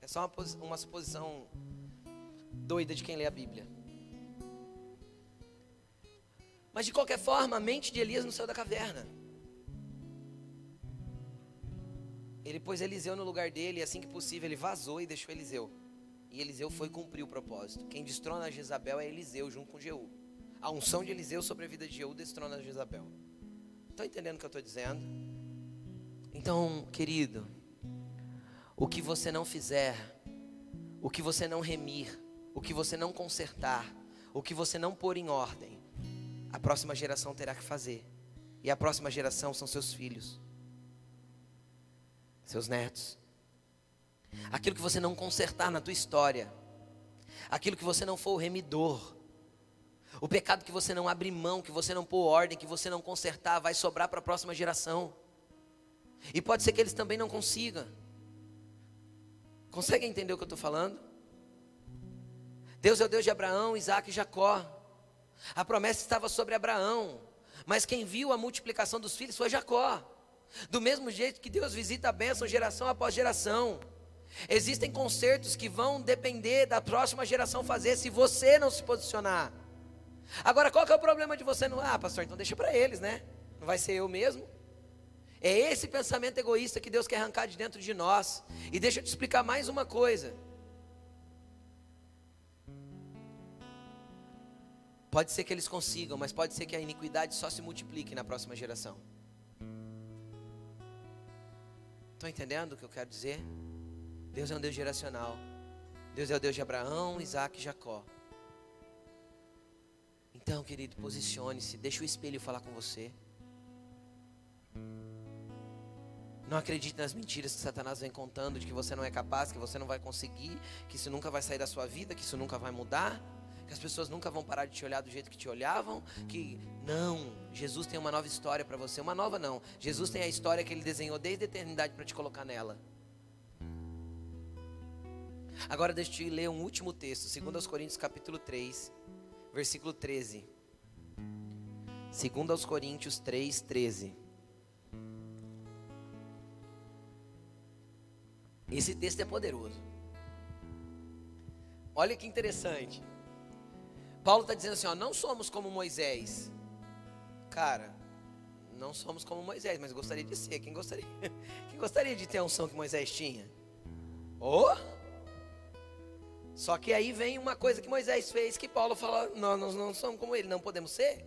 É só uma, uma suposição doida de quem lê a Bíblia. Mas de qualquer forma, a mente de Elias não saiu da caverna. Ele pôs Eliseu no lugar dele, e assim que possível, ele vazou e deixou Eliseu. E Eliseu foi cumprir o propósito. Quem destrona Jezabel é Eliseu, junto com Jeú. A unção de Eliseu sobre a vida de Jeú destrona Jezabel. Estão entendendo o que eu estou dizendo? Então, querido, o que você não fizer, o que você não remir, o que você não consertar, o que você não pôr em ordem, a próxima geração terá que fazer. E a próxima geração são seus filhos, seus netos. Aquilo que você não consertar na tua história, aquilo que você não for o remidor, o pecado que você não abrir mão, que você não pôr ordem, que você não consertar, vai sobrar para a próxima geração. E pode ser que eles também não consigam. Conseguem entender o que eu estou falando? Deus é o Deus de Abraão, Isaac e Jacó. A promessa estava sobre Abraão, mas quem viu a multiplicação dos filhos foi Jacó. Do mesmo jeito que Deus visita a bênção geração após geração. Existem concertos que vão depender da próxima geração fazer se você não se posicionar. Agora, qual que é o problema de você não? Ah, pastor, então deixa para eles, né? Não vai ser eu mesmo. É esse pensamento egoísta que Deus quer arrancar de dentro de nós. E deixa eu te explicar mais uma coisa. Pode ser que eles consigam, mas pode ser que a iniquidade só se multiplique na próxima geração. Estão entendendo o que eu quero dizer? Deus é um Deus geracional. Deus é o Deus de Abraão, Isaac e Jacó. Então, querido, posicione-se, deixa o espelho falar com você. Não acredite nas mentiras que Satanás vem contando de que você não é capaz, que você não vai conseguir, que isso nunca vai sair da sua vida, que isso nunca vai mudar que as pessoas nunca vão parar de te olhar do jeito que te olhavam, que não, Jesus tem uma nova história para você, uma nova não. Jesus tem a história que ele desenhou desde a eternidade para te colocar nela. Agora deixa eu te ler um último texto, 2 Coríntios capítulo 3, versículo 13. 2 Coríntios 3, 13. Esse texto é poderoso. Olha que interessante. Paulo está dizendo assim: ó, não somos como Moisés. Cara, não somos como Moisés, mas gostaria de ser. Quem gostaria? [laughs] Quem gostaria de ter a unção que Moisés tinha? Oh! Só que aí vem uma coisa que Moisés fez que Paulo fala: nós, nós não somos como ele, não podemos ser.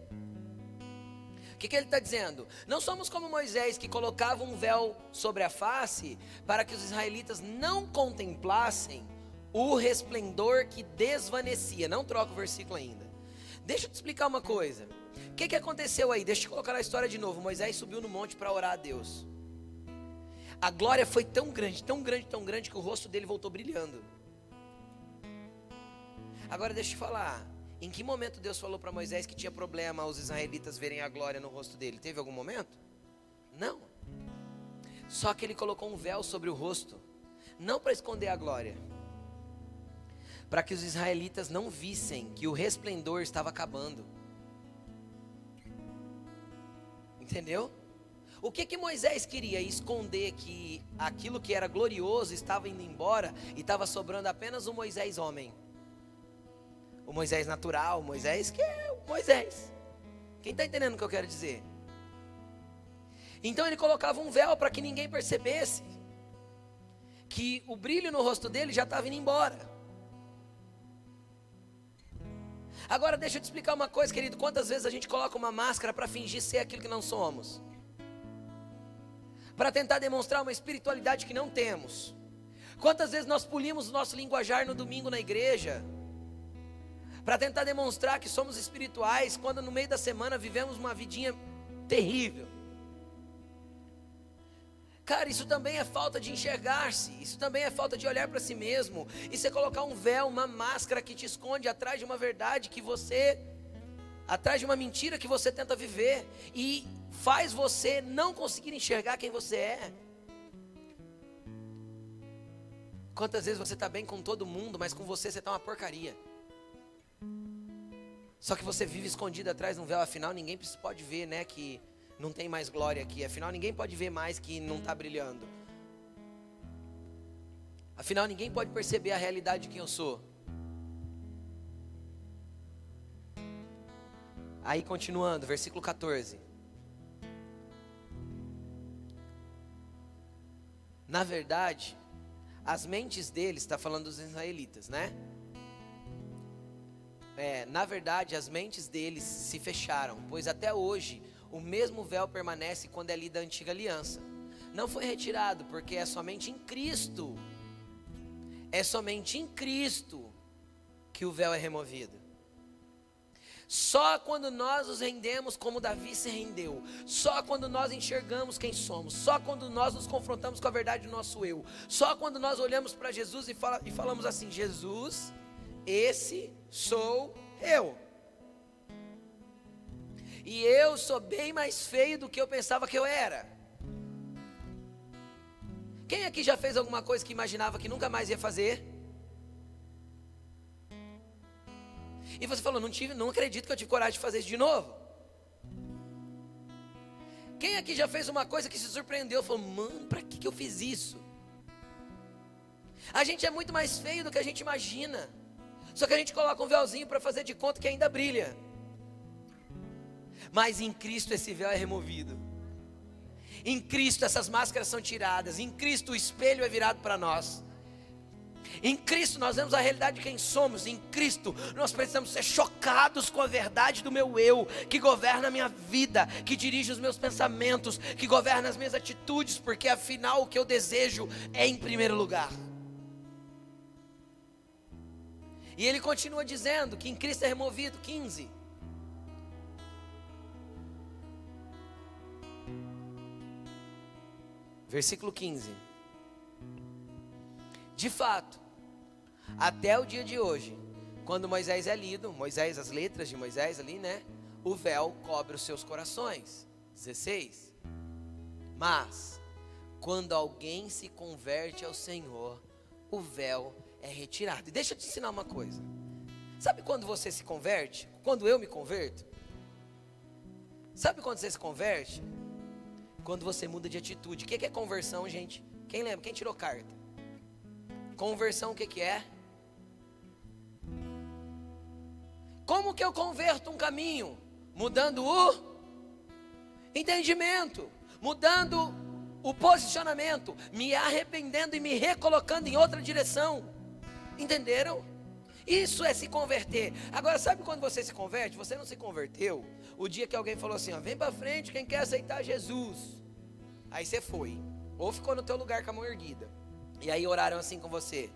O que, que ele está dizendo? Não somos como Moisés que colocava um véu sobre a face para que os israelitas não contemplassem o resplendor que desvanecia. Não troca o versículo ainda. Deixa eu te explicar uma coisa. O que, que aconteceu aí? Deixa eu colocar a história de novo. Moisés subiu no monte para orar a Deus. A glória foi tão grande, tão grande, tão grande que o rosto dele voltou brilhando. Agora deixa eu te falar. Em que momento Deus falou para Moisés que tinha problema os israelitas verem a glória no rosto dele? Teve algum momento? Não. Só que ele colocou um véu sobre o rosto, não para esconder a glória, para que os israelitas não vissem que o resplendor estava acabando. Entendeu? O que que Moisés queria? Esconder que aquilo que era glorioso estava indo embora e estava sobrando apenas o Moisés homem. O Moisés natural, o Moisés que é o Moisés. Quem está entendendo o que eu quero dizer? Então ele colocava um véu para que ninguém percebesse que o brilho no rosto dele já estava indo embora. Agora deixa eu te explicar uma coisa, querido. Quantas vezes a gente coloca uma máscara para fingir ser aquilo que não somos? Para tentar demonstrar uma espiritualidade que não temos. Quantas vezes nós polimos o nosso linguajar no domingo na igreja? Para tentar demonstrar que somos espirituais, quando no meio da semana vivemos uma vidinha terrível. Cara, isso também é falta de enxergar-se, isso também é falta de olhar para si mesmo. Isso é colocar um véu, uma máscara que te esconde atrás de uma verdade que você, atrás de uma mentira que você tenta viver e faz você não conseguir enxergar quem você é. Quantas vezes você está bem com todo mundo, mas com você você está uma porcaria. Só que você vive escondido atrás de um véu, afinal ninguém pode ver, né, que não tem mais glória aqui. Afinal, ninguém pode ver mais que não está brilhando. Afinal, ninguém pode perceber a realidade de quem eu sou. Aí, continuando, versículo 14. Na verdade, as mentes deles, está falando dos israelitas, né? É, na verdade, as mentes deles se fecharam, pois até hoje o mesmo véu permanece quando é lida a antiga aliança. Não foi retirado, porque é somente em Cristo. É somente em Cristo que o véu é removido. Só quando nós nos rendemos como Davi se rendeu, só quando nós enxergamos quem somos, só quando nós nos confrontamos com a verdade do nosso eu, só quando nós olhamos para Jesus e, fala, e falamos assim: Jesus, esse sou eu. E eu sou bem mais feio do que eu pensava que eu era. Quem aqui já fez alguma coisa que imaginava que nunca mais ia fazer? E você falou, não tive, não acredito que eu tive coragem de fazer isso de novo. Quem aqui já fez uma coisa que se surpreendeu, falou, mano, para que, que eu fiz isso? A gente é muito mais feio do que a gente imagina. Só que a gente coloca um véuzinho para fazer de conta que ainda brilha mas em Cristo esse véu é removido. Em Cristo essas máscaras são tiradas, em Cristo o espelho é virado para nós. Em Cristo nós vemos a realidade de quem somos. Em Cristo nós precisamos ser chocados com a verdade do meu eu, que governa a minha vida, que dirige os meus pensamentos, que governa as minhas atitudes, porque afinal o que eu desejo é em primeiro lugar. E ele continua dizendo que em Cristo é removido 15. Versículo 15. De fato, até o dia de hoje, quando Moisés é lido, Moisés, as letras de Moisés ali, né? O véu cobre os seus corações. 16. Mas, quando alguém se converte ao Senhor, o véu é retirado. E deixa eu te ensinar uma coisa. Sabe quando você se converte? Quando eu me converto? Sabe quando você se converte? Quando você muda de atitude. O que é conversão, gente? Quem lembra? Quem tirou carta? Conversão, o que, é? Como que eu converto um caminho? Mudando o. entendimento, mudando o posicionamento, me arrependendo e me recolocando em outra direção. Entenderam? Isso é se converter. Agora, sabe quando você se converte? Você não se converteu o dia que alguém falou assim: ó, vem para frente quem quer aceitar Jesus. Aí você foi, ou ficou no teu lugar com a mão erguida. E aí oraram assim com você: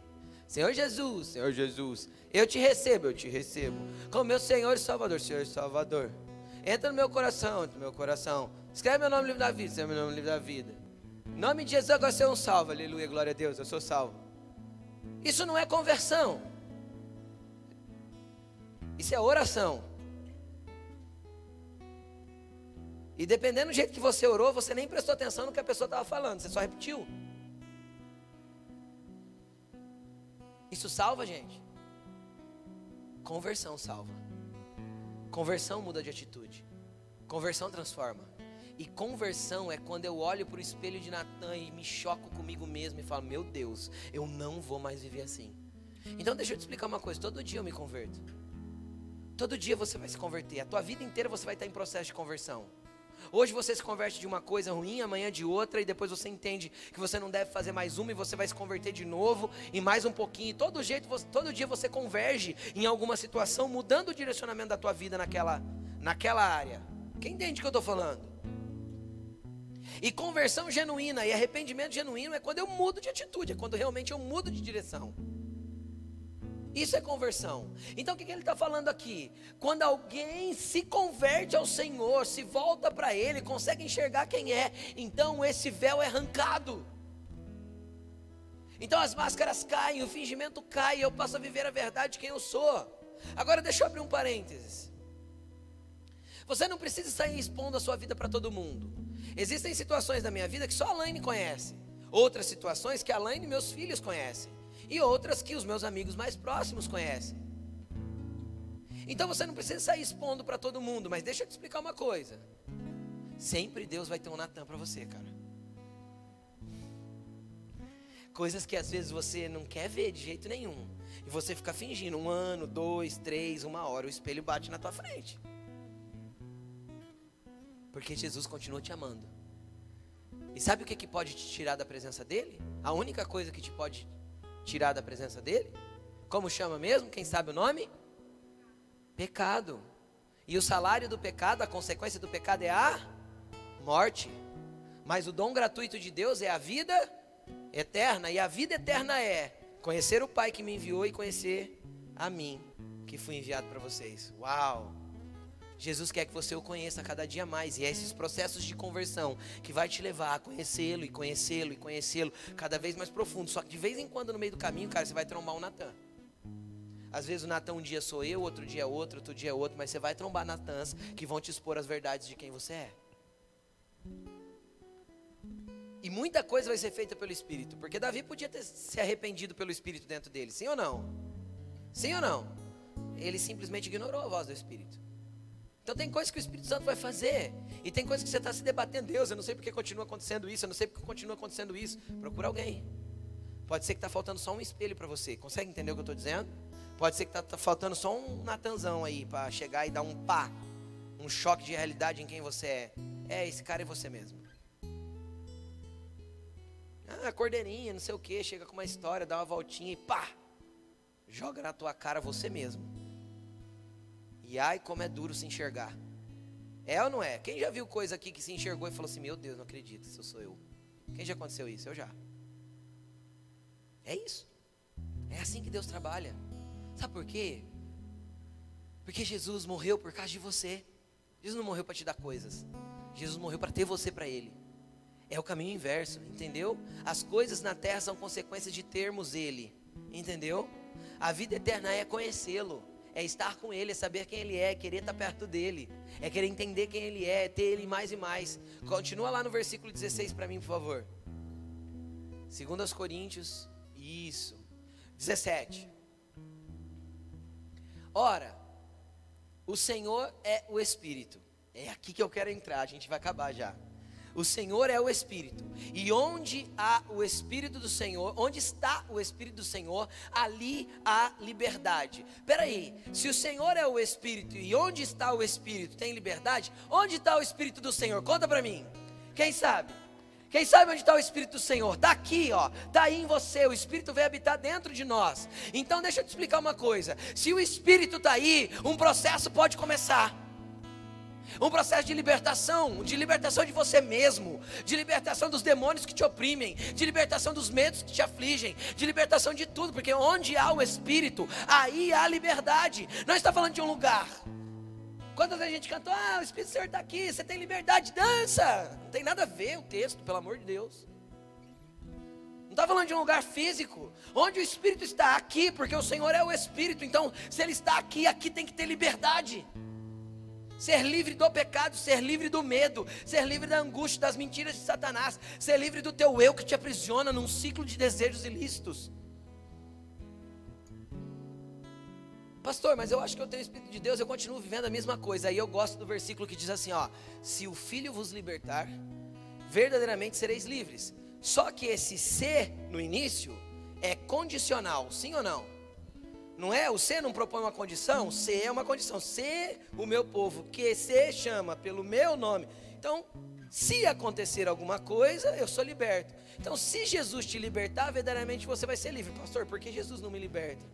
Senhor Jesus, Senhor Jesus, eu te recebo, eu te recebo, como meu Senhor e Salvador, Senhor e Salvador. Entra no meu coração, entra no meu coração. Escreve meu nome no livro da vida, escreve meu nome no livro da vida. Nome de Jesus, agora você é um salvo, aleluia, glória a Deus, eu sou salvo. Isso não é conversão, isso é oração. E dependendo do jeito que você orou, você nem prestou atenção no que a pessoa estava falando, você só repetiu. Isso salva, gente? Conversão salva. Conversão muda de atitude. Conversão transforma. E conversão é quando eu olho para o espelho de Natan e me choco comigo mesmo e falo: Meu Deus, eu não vou mais viver assim. Então deixa eu te explicar uma coisa: todo dia eu me converto. Todo dia você vai se converter. A tua vida inteira você vai estar em processo de conversão. Hoje você se converte de uma coisa ruim, amanhã de outra, e depois você entende que você não deve fazer mais uma, e você vai se converter de novo, e mais um pouquinho. E todo jeito, todo dia você converge em alguma situação, mudando o direcionamento da tua vida naquela, naquela área. Quem entende o que eu estou falando? E conversão genuína e arrependimento genuíno é quando eu mudo de atitude, é quando realmente eu mudo de direção. Isso é conversão. Então o que, que ele está falando aqui? Quando alguém se converte ao Senhor, se volta para Ele, consegue enxergar quem é, então esse véu é arrancado. Então as máscaras caem, o fingimento cai, eu passo a viver a verdade de quem eu sou. Agora deixa eu abrir um parênteses. Você não precisa sair expondo a sua vida para todo mundo. Existem situações da minha vida que só a Laine conhece. Outras situações que a Laine e meus filhos conhecem e outras que os meus amigos mais próximos conhecem. Então você não precisa sair expondo para todo mundo, mas deixa eu te explicar uma coisa. Sempre Deus vai ter um Natan para você, cara. Coisas que às vezes você não quer ver de jeito nenhum. E você fica fingindo um ano, dois, três, uma hora, o espelho bate na tua frente. Porque Jesus continua te amando. E sabe o que, que pode te tirar da presença dele? A única coisa que te pode tirar da presença dele? Como chama mesmo? Quem sabe o nome? Pecado. E o salário do pecado, a consequência do pecado é a morte. Mas o dom gratuito de Deus é a vida eterna. E a vida eterna é conhecer o Pai que me enviou e conhecer a mim, que fui enviado para vocês. Uau! Jesus quer que você o conheça cada dia mais. E é esses processos de conversão que vai te levar a conhecê-lo e conhecê-lo e conhecê-lo cada vez mais profundo. Só que de vez em quando, no meio do caminho, cara, você vai trombar um Natan. Às vezes o Natan um dia sou eu, outro dia é outro, outro dia é outro, mas você vai trombar Natãs que vão te expor as verdades de quem você é. E muita coisa vai ser feita pelo Espírito, porque Davi podia ter se arrependido pelo Espírito dentro dele, sim ou não? Sim ou não? Ele simplesmente ignorou a voz do Espírito. Então tem coisas que o Espírito Santo vai fazer. E tem coisas que você está se debatendo, Deus, eu não sei porque continua acontecendo isso, eu não sei porque continua acontecendo isso. Procura alguém. Pode ser que está faltando só um espelho para você. Consegue entender o que eu estou dizendo? Pode ser que está tá faltando só um Natanzão aí para chegar e dar um pá, um choque de realidade em quem você é. É, esse cara é você mesmo. Ah, cordeirinha, não sei o que, chega com uma história, dá uma voltinha e pá, joga na tua cara você mesmo. E ai, como é duro se enxergar. É ou não é? Quem já viu coisa aqui que se enxergou e falou assim: Meu Deus, não acredito, isso sou eu. Quem já aconteceu isso? Eu já. É isso. É assim que Deus trabalha. Sabe por quê? Porque Jesus morreu por causa de você. Jesus não morreu para te dar coisas. Jesus morreu para ter você para Ele. É o caminho inverso, entendeu? As coisas na terra são consequências de termos Ele, entendeu? A vida eterna é conhecê-lo é estar com Ele, é saber quem Ele é, é querer estar perto dEle, é querer entender quem Ele é, é ter Ele mais e mais. Continua lá no versículo 16 para mim, por favor. Segundo aos Coríntios, isso, 17. Ora, o Senhor é o Espírito. É aqui que eu quero entrar, a gente vai acabar já. O Senhor é o Espírito. E onde há o Espírito do Senhor, onde está o Espírito do Senhor, ali há liberdade. Peraí, se o Senhor é o Espírito e onde está o Espírito tem liberdade, onde está o Espírito do Senhor? Conta para mim. Quem sabe? Quem sabe onde está o Espírito do Senhor? Está aqui, ó. Está aí em você. O Espírito veio habitar dentro de nós. Então deixa eu te explicar uma coisa. Se o Espírito está aí, um processo pode começar. Um processo de libertação, de libertação de você mesmo, de libertação dos demônios que te oprimem, de libertação dos medos que te afligem, de libertação de tudo, porque onde há o Espírito, aí há liberdade. Não está falando de um lugar. Quantas vezes a gente cantou, ah, o Espírito Senhor está aqui, você tem liberdade, dança. Não tem nada a ver o texto, pelo amor de Deus. Não está falando de um lugar físico, onde o Espírito está aqui, porque o Senhor é o Espírito. Então, se Ele está aqui, aqui tem que ter liberdade ser livre do pecado, ser livre do medo, ser livre da angústia, das mentiras de Satanás, ser livre do teu eu que te aprisiona num ciclo de desejos ilícitos. Pastor, mas eu acho que eu tenho o Espírito de Deus, eu continuo vivendo a mesma coisa. Aí eu gosto do versículo que diz assim: ó, se o Filho vos libertar, verdadeiramente sereis livres. Só que esse ser no início é condicional, sim ou não? Não é? O ser não propõe uma condição? Ser é uma condição. Ser o meu povo, que se chama pelo meu nome. Então, se acontecer alguma coisa, eu sou liberto. Então, se Jesus te libertar, verdadeiramente você vai ser livre. Pastor, por que Jesus não me liberta?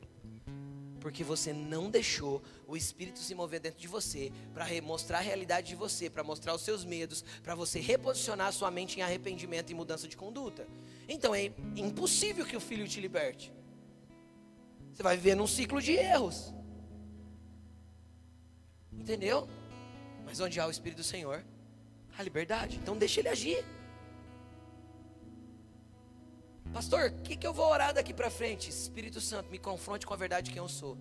Porque você não deixou o Espírito se mover dentro de você para mostrar a realidade de você, para mostrar os seus medos, para você reposicionar a sua mente em arrependimento e mudança de conduta. Então é impossível que o Filho te liberte. Você vai viver num ciclo de erros. Entendeu? Mas onde há o Espírito do Senhor, há liberdade. Então deixa ele agir. Pastor, o que, que eu vou orar daqui para frente? Espírito Santo, me confronte com a verdade de quem eu sou.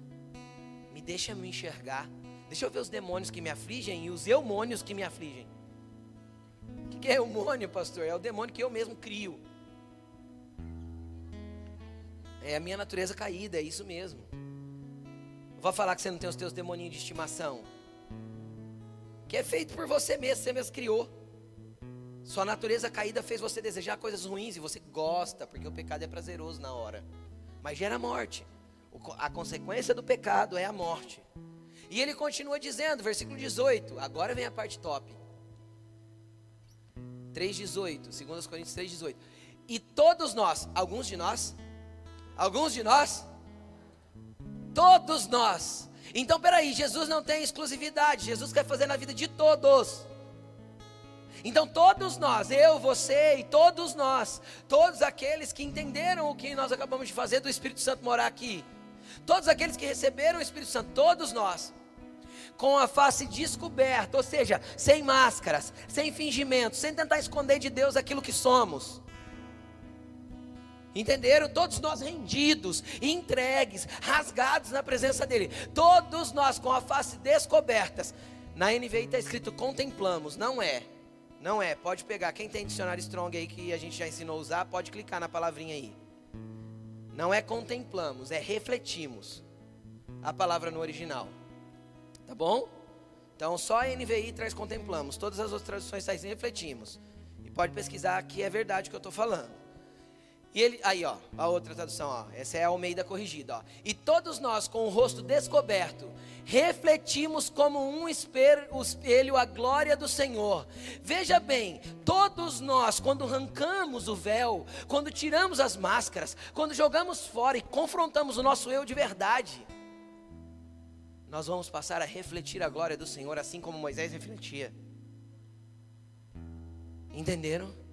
Me deixa me enxergar. Deixa eu ver os demônios que me afligem e os eumônios que me afligem. O que, que é eumônio, pastor? É o demônio que eu mesmo crio. É a minha natureza caída, é isso mesmo. Vou falar que você não tem os teus demoninhos de estimação. Que é feito por você mesmo, você mesmo criou. Sua natureza caída fez você desejar coisas ruins e você gosta, porque o pecado é prazeroso na hora. Mas gera morte. A consequência do pecado é a morte. E ele continua dizendo, versículo 18, agora vem a parte top. 3,18, 2 Coríntios 3,18. E todos nós, alguns de nós, Alguns de nós? Todos nós. Então, peraí, Jesus não tem exclusividade, Jesus quer fazer na vida de todos. Então, todos nós, eu, você e todos nós, todos aqueles que entenderam o que nós acabamos de fazer do Espírito Santo morar aqui, todos aqueles que receberam o Espírito Santo, todos nós, com a face descoberta, ou seja, sem máscaras, sem fingimento, sem tentar esconder de Deus aquilo que somos. Entenderam? Todos nós rendidos, entregues, rasgados na presença dele. Todos nós com a face descobertas. Na NVI está escrito contemplamos, não é. Não é. Pode pegar. Quem tem dicionário Strong aí que a gente já ensinou a usar, pode clicar na palavrinha aí. Não é contemplamos, é refletimos. A palavra no original. Tá bom? Então só a NVI traz contemplamos. Todas as outras traduções trazem refletimos. E pode pesquisar que é verdade o que eu estou falando. E ele, aí ó, a outra tradução, ó, essa é a Almeida corrigida, ó. E todos nós com o rosto descoberto, refletimos como um espelho a glória do Senhor. Veja bem, todos nós quando arrancamos o véu, quando tiramos as máscaras, quando jogamos fora e confrontamos o nosso eu de verdade, nós vamos passar a refletir a glória do Senhor assim como Moisés refletia. Entenderam?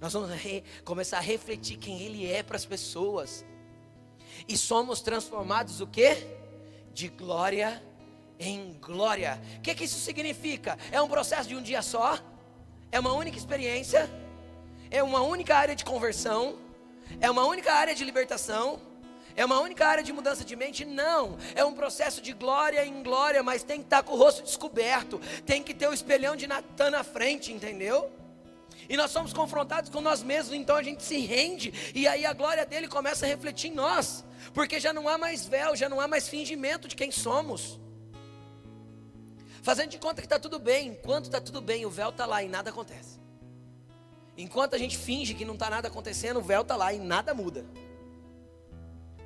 Nós vamos começar a refletir quem Ele é para as pessoas. E somos transformados o que? De glória em glória. O que, que isso significa? É um processo de um dia só? É uma única experiência? É uma única área de conversão? É uma única área de libertação? É uma única área de mudança de mente? Não. É um processo de glória em glória, mas tem que estar com o rosto descoberto. Tem que ter o espelhão de Natan na frente, entendeu? E nós somos confrontados com nós mesmos, então a gente se rende, e aí a glória dele começa a refletir em nós, porque já não há mais véu, já não há mais fingimento de quem somos. Fazendo de conta que está tudo bem, enquanto está tudo bem, o véu está lá e nada acontece. Enquanto a gente finge que não está nada acontecendo, o véu está lá e nada muda.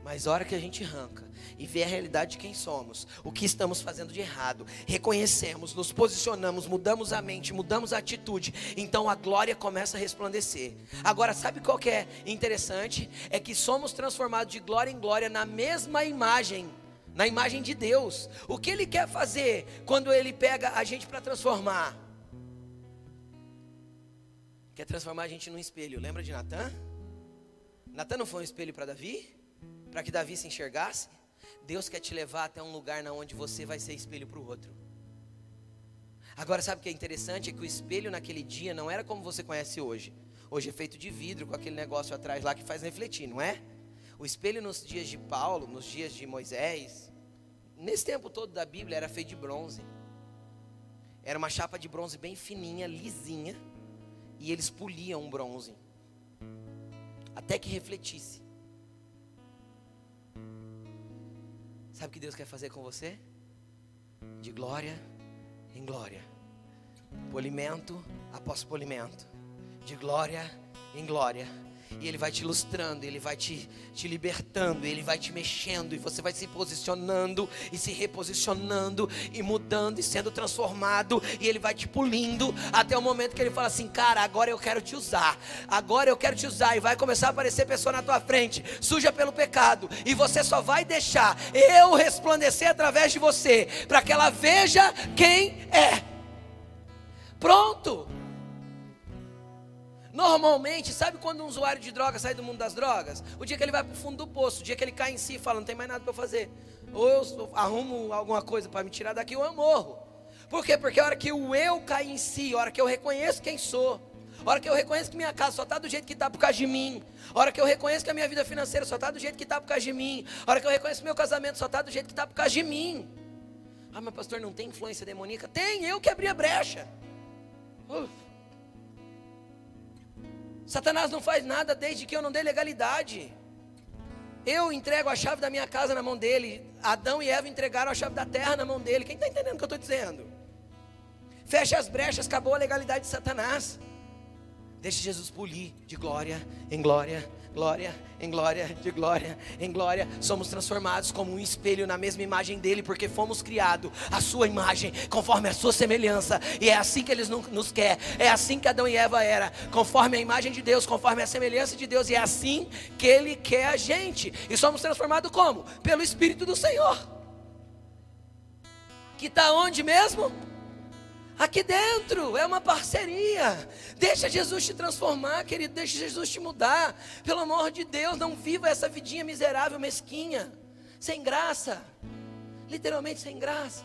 Mas a hora que a gente arranca e vê a realidade de quem somos, o que estamos fazendo de errado, reconhecemos, nos posicionamos, mudamos a mente, mudamos a atitude, então a glória começa a resplandecer. Agora, sabe qual que é interessante? É que somos transformados de glória em glória na mesma imagem, na imagem de Deus. O que Ele quer fazer quando Ele pega a gente para transformar? Quer transformar a gente num espelho. Lembra de Natan? Natan não foi um espelho para Davi? Para que Davi se enxergasse, Deus quer te levar até um lugar na onde você vai ser espelho para o outro. Agora, sabe o que é interessante? É que o espelho naquele dia não era como você conhece hoje. Hoje é feito de vidro, com aquele negócio atrás lá que faz refletir, não é? O espelho nos dias de Paulo, nos dias de Moisés, nesse tempo todo da Bíblia, era feito de bronze. Era uma chapa de bronze bem fininha, lisinha, e eles poliam o bronze, até que refletisse. Sabe o que Deus quer fazer com você? De glória em glória, polimento após polimento, de glória em glória e Ele vai te ilustrando, Ele vai te, te libertando, Ele vai te mexendo, e você vai se posicionando e se reposicionando e mudando e sendo transformado, e Ele vai te pulindo até o momento que Ele fala assim: Cara, agora eu quero te usar, agora eu quero te usar, e vai começar a aparecer pessoa na tua frente, suja pelo pecado, e você só vai deixar eu resplandecer através de você, para que ela veja quem é. Pronto. Normalmente, sabe quando um usuário de droga sai do mundo das drogas? O dia que ele vai para o fundo do poço, o dia que ele cai em si e fala, não tem mais nada para fazer. Ou eu arrumo alguma coisa para me tirar daqui, ou eu morro. Por quê? Porque a hora que o eu cai em si, a hora que eu reconheço quem sou, a hora que eu reconheço que minha casa só está do jeito que está por causa de mim, a hora que eu reconheço que a minha vida financeira só está do jeito que está por causa de mim, a hora que eu reconheço que meu casamento só está do jeito que está por causa de mim. Ah, mas pastor, não tem influência demoníaca? Tem, eu que abri a brecha. Uf. Satanás não faz nada desde que eu não dê legalidade. Eu entrego a chave da minha casa na mão dele. Adão e Eva entregaram a chave da terra na mão dele. Quem está entendendo o que eu estou dizendo? Fecha as brechas, acabou a legalidade de Satanás. Deixe Jesus polir de glória em glória glória, em glória, de glória, em glória, somos transformados como um espelho na mesma imagem dele, porque fomos criados a sua imagem, conforme a sua semelhança, e é assim que ele nos quer, é assim que Adão e Eva era, conforme a imagem de Deus, conforme a semelhança de Deus, e é assim que ele quer a gente, e somos transformados como? Pelo Espírito do Senhor, que está onde mesmo? Aqui dentro é uma parceria. Deixa Jesus te transformar, querido. Deixa Jesus te mudar. Pelo amor de Deus, não viva essa vidinha miserável, mesquinha, sem graça. Literalmente sem graça.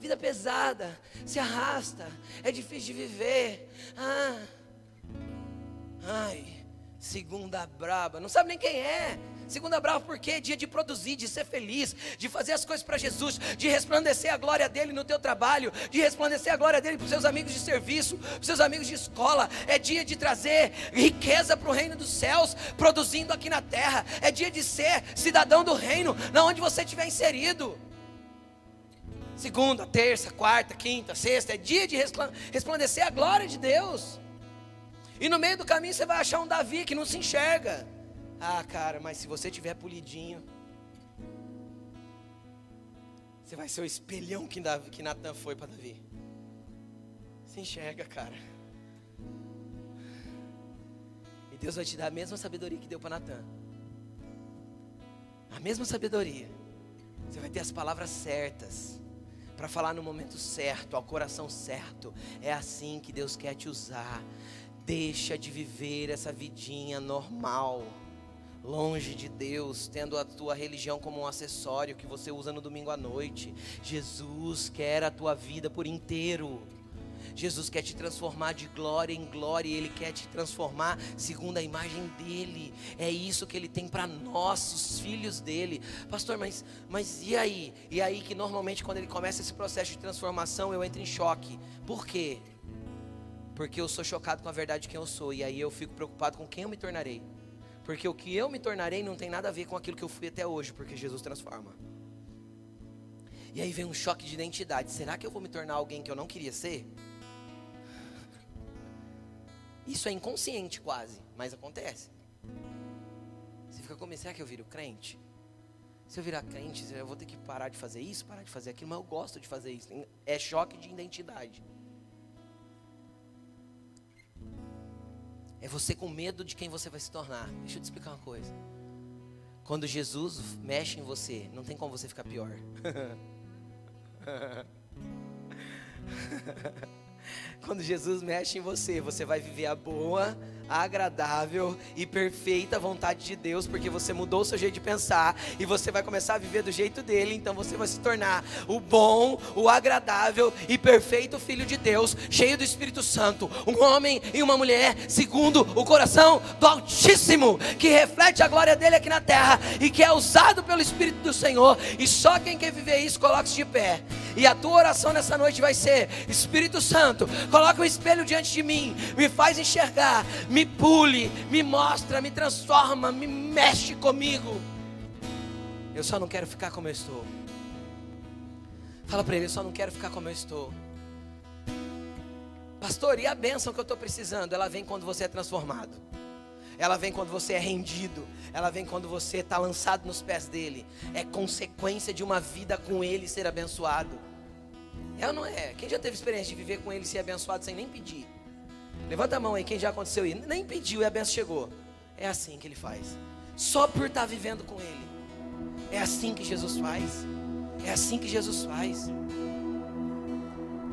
Vida pesada, se arrasta, é difícil de viver. Ah, ai, segunda braba, não sabe nem quem é. Segunda brava porque dia de produzir, de ser feliz, de fazer as coisas para Jesus, de resplandecer a glória dele no teu trabalho, de resplandecer a glória dele para os seus amigos de serviço, para os seus amigos de escola. É dia de trazer riqueza para o reino dos céus, produzindo aqui na terra. É dia de ser cidadão do reino, na onde você estiver inserido. Segunda, terça, quarta, quinta, sexta, é dia de resplandecer a glória de Deus. E no meio do caminho você vai achar um Davi que não se enxerga. Ah, cara, mas se você tiver polidinho, você vai ser o espelhão que, Davi, que Natan foi para Davi. Se enxerga, cara. E Deus vai te dar a mesma sabedoria que deu para Natan. A mesma sabedoria. Você vai ter as palavras certas para falar no momento certo, ao coração certo. É assim que Deus quer te usar. Deixa de viver essa vidinha normal longe de Deus, tendo a tua religião como um acessório que você usa no domingo à noite. Jesus quer a tua vida por inteiro. Jesus quer te transformar de glória em glória, e Ele quer te transformar segundo a imagem dEle. É isso que Ele tem para nós, os filhos dEle. Pastor, mas, mas e aí? E aí que normalmente quando Ele começa esse processo de transformação, eu entro em choque. Por quê? Porque eu sou chocado com a verdade de quem eu sou, e aí eu fico preocupado com quem eu me tornarei. Porque o que eu me tornarei não tem nada a ver com aquilo que eu fui até hoje, porque Jesus transforma. E aí vem um choque de identidade. Será que eu vou me tornar alguém que eu não queria ser? Isso é inconsciente quase, mas acontece. Você fica como, será que eu viro crente? Se eu virar crente, eu vou ter que parar de fazer isso, parar de fazer aquilo, mas eu gosto de fazer isso. É choque de identidade. É você com medo de quem você vai se tornar. Deixa eu te explicar uma coisa. Quando Jesus mexe em você, não tem como você ficar pior. [laughs] Quando Jesus mexe em você, você vai viver a boa, agradável e perfeita vontade de Deus, porque você mudou o seu jeito de pensar e você vai começar a viver do jeito dele, então você vai se tornar o bom, o agradável e perfeito filho de Deus, cheio do Espírito Santo, um homem e uma mulher segundo o coração do Altíssimo, que reflete a glória dele aqui na terra e que é usado pelo Espírito do Senhor, e só quem quer viver isso coloque-se de pé. E a tua oração nessa noite vai ser: Espírito Santo, coloca um espelho diante de mim, me faz enxergar, me pule, me mostra, me transforma, me mexe comigo. Eu só não quero ficar como eu estou. Fala para ele, eu só não quero ficar como eu estou. Pastor, e a bênção que eu estou precisando? Ela vem quando você é transformado. Ela vem quando você é rendido. Ela vem quando você está lançado nos pés dele. É consequência de uma vida com ele ser abençoado. É ou não é? Quem já teve experiência de viver com ele e ser abençoado sem nem pedir? Levanta a mão aí, quem já aconteceu isso? Nem pediu e a benção chegou. É assim que ele faz. Só por estar tá vivendo com ele. É assim que Jesus faz. É assim que Jesus faz.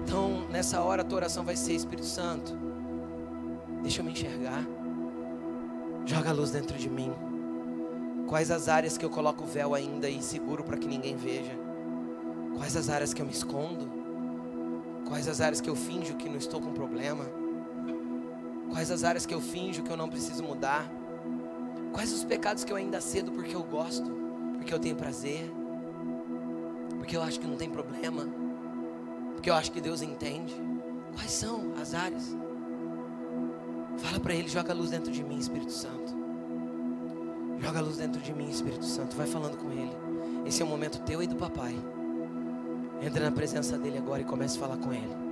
Então, nessa hora a tua oração vai ser Espírito Santo. Deixa eu me enxergar. Joga a luz dentro de mim. Quais as áreas que eu coloco o véu ainda e seguro para que ninguém veja? Quais as áreas que eu me escondo? Quais as áreas que eu finjo que não estou com problema? Quais as áreas que eu finjo que eu não preciso mudar? Quais os pecados que eu ainda cedo porque eu gosto, porque eu tenho prazer, porque eu acho que não tem problema, porque eu acho que Deus entende? Quais são as áreas? Fala para ele, joga a luz dentro de mim, Espírito Santo. Joga a luz dentro de mim, Espírito Santo. Vai falando com ele. Esse é o momento teu e do papai. Entra na presença dele agora e comece a falar com ele.